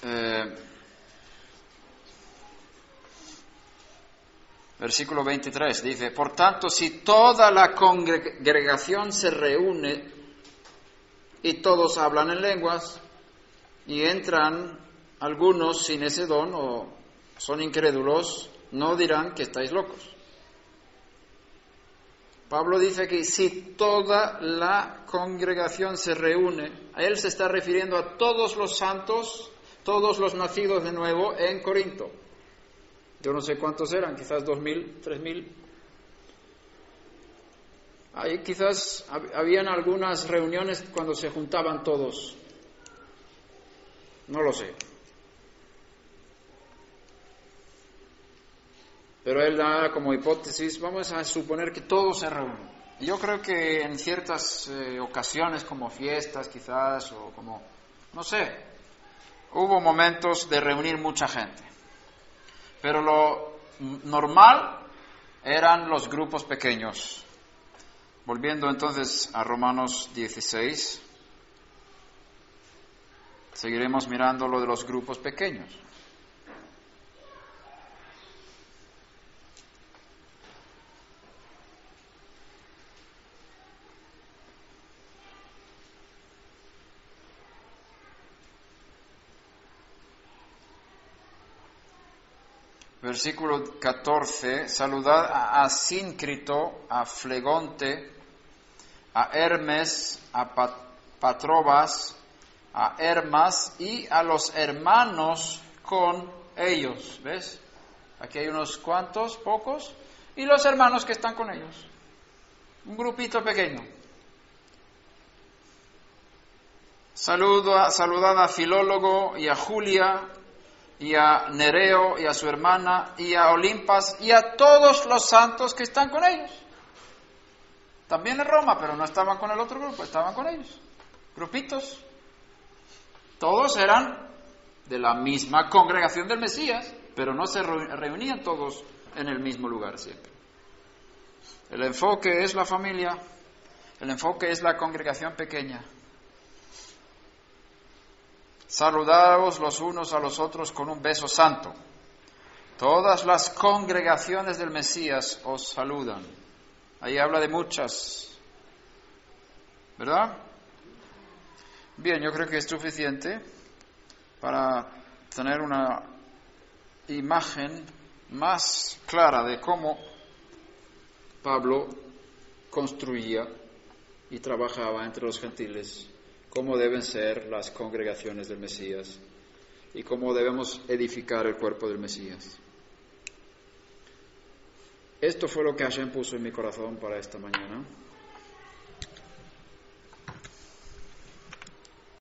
Eh, versículo 23 dice, por tanto, si toda la congregación se reúne y todos hablan en lenguas y entran algunos sin ese don o son incrédulos, no dirán que estáis locos. Pablo dice que si toda la congregación se reúne, a él se está refiriendo a todos los santos todos los nacidos de nuevo en Corinto. Yo no sé cuántos eran, quizás dos mil, tres mil. Ahí quizás habían algunas reuniones cuando se juntaban todos. No lo sé. Pero él da como hipótesis, vamos a suponer que todos se reúnen. Yo creo que en ciertas eh, ocasiones, como fiestas quizás, o como, no sé, hubo momentos de reunir mucha gente. Pero lo normal eran los grupos pequeños. Volviendo entonces a Romanos 16, seguiremos mirando lo de los grupos pequeños. Versículo 14, saludad a Asíncrito, a Flegonte, a Hermes, a Patrobas, a Hermas y a los hermanos con ellos. ¿Ves? Aquí hay unos cuantos, pocos, y los hermanos que están con ellos. Un grupito pequeño. Saludo a, saludad a Filólogo y a Julia, y a Nereo y a su hermana y a Olimpas y a todos los santos que están con ellos. también en Roma, pero no estaban con el otro grupo, estaban con ellos. Grupitos. Todos eran de la misma congregación del Mesías, pero no se reunían todos en el mismo lugar siempre. El enfoque es la familia, el enfoque es la congregación pequeña. Saludaos los unos a los otros con un beso santo. Todas las congregaciones del Mesías os saludan. Ahí habla de muchas. ¿Verdad? Bien, yo creo que es suficiente para tener una imagen más clara de cómo Pablo construía y trabajaba entre los gentiles, cómo deben ser las congregaciones del Mesías y cómo debemos edificar el cuerpo del Mesías. Esto fue lo que Hashem puso en mi corazón para esta mañana.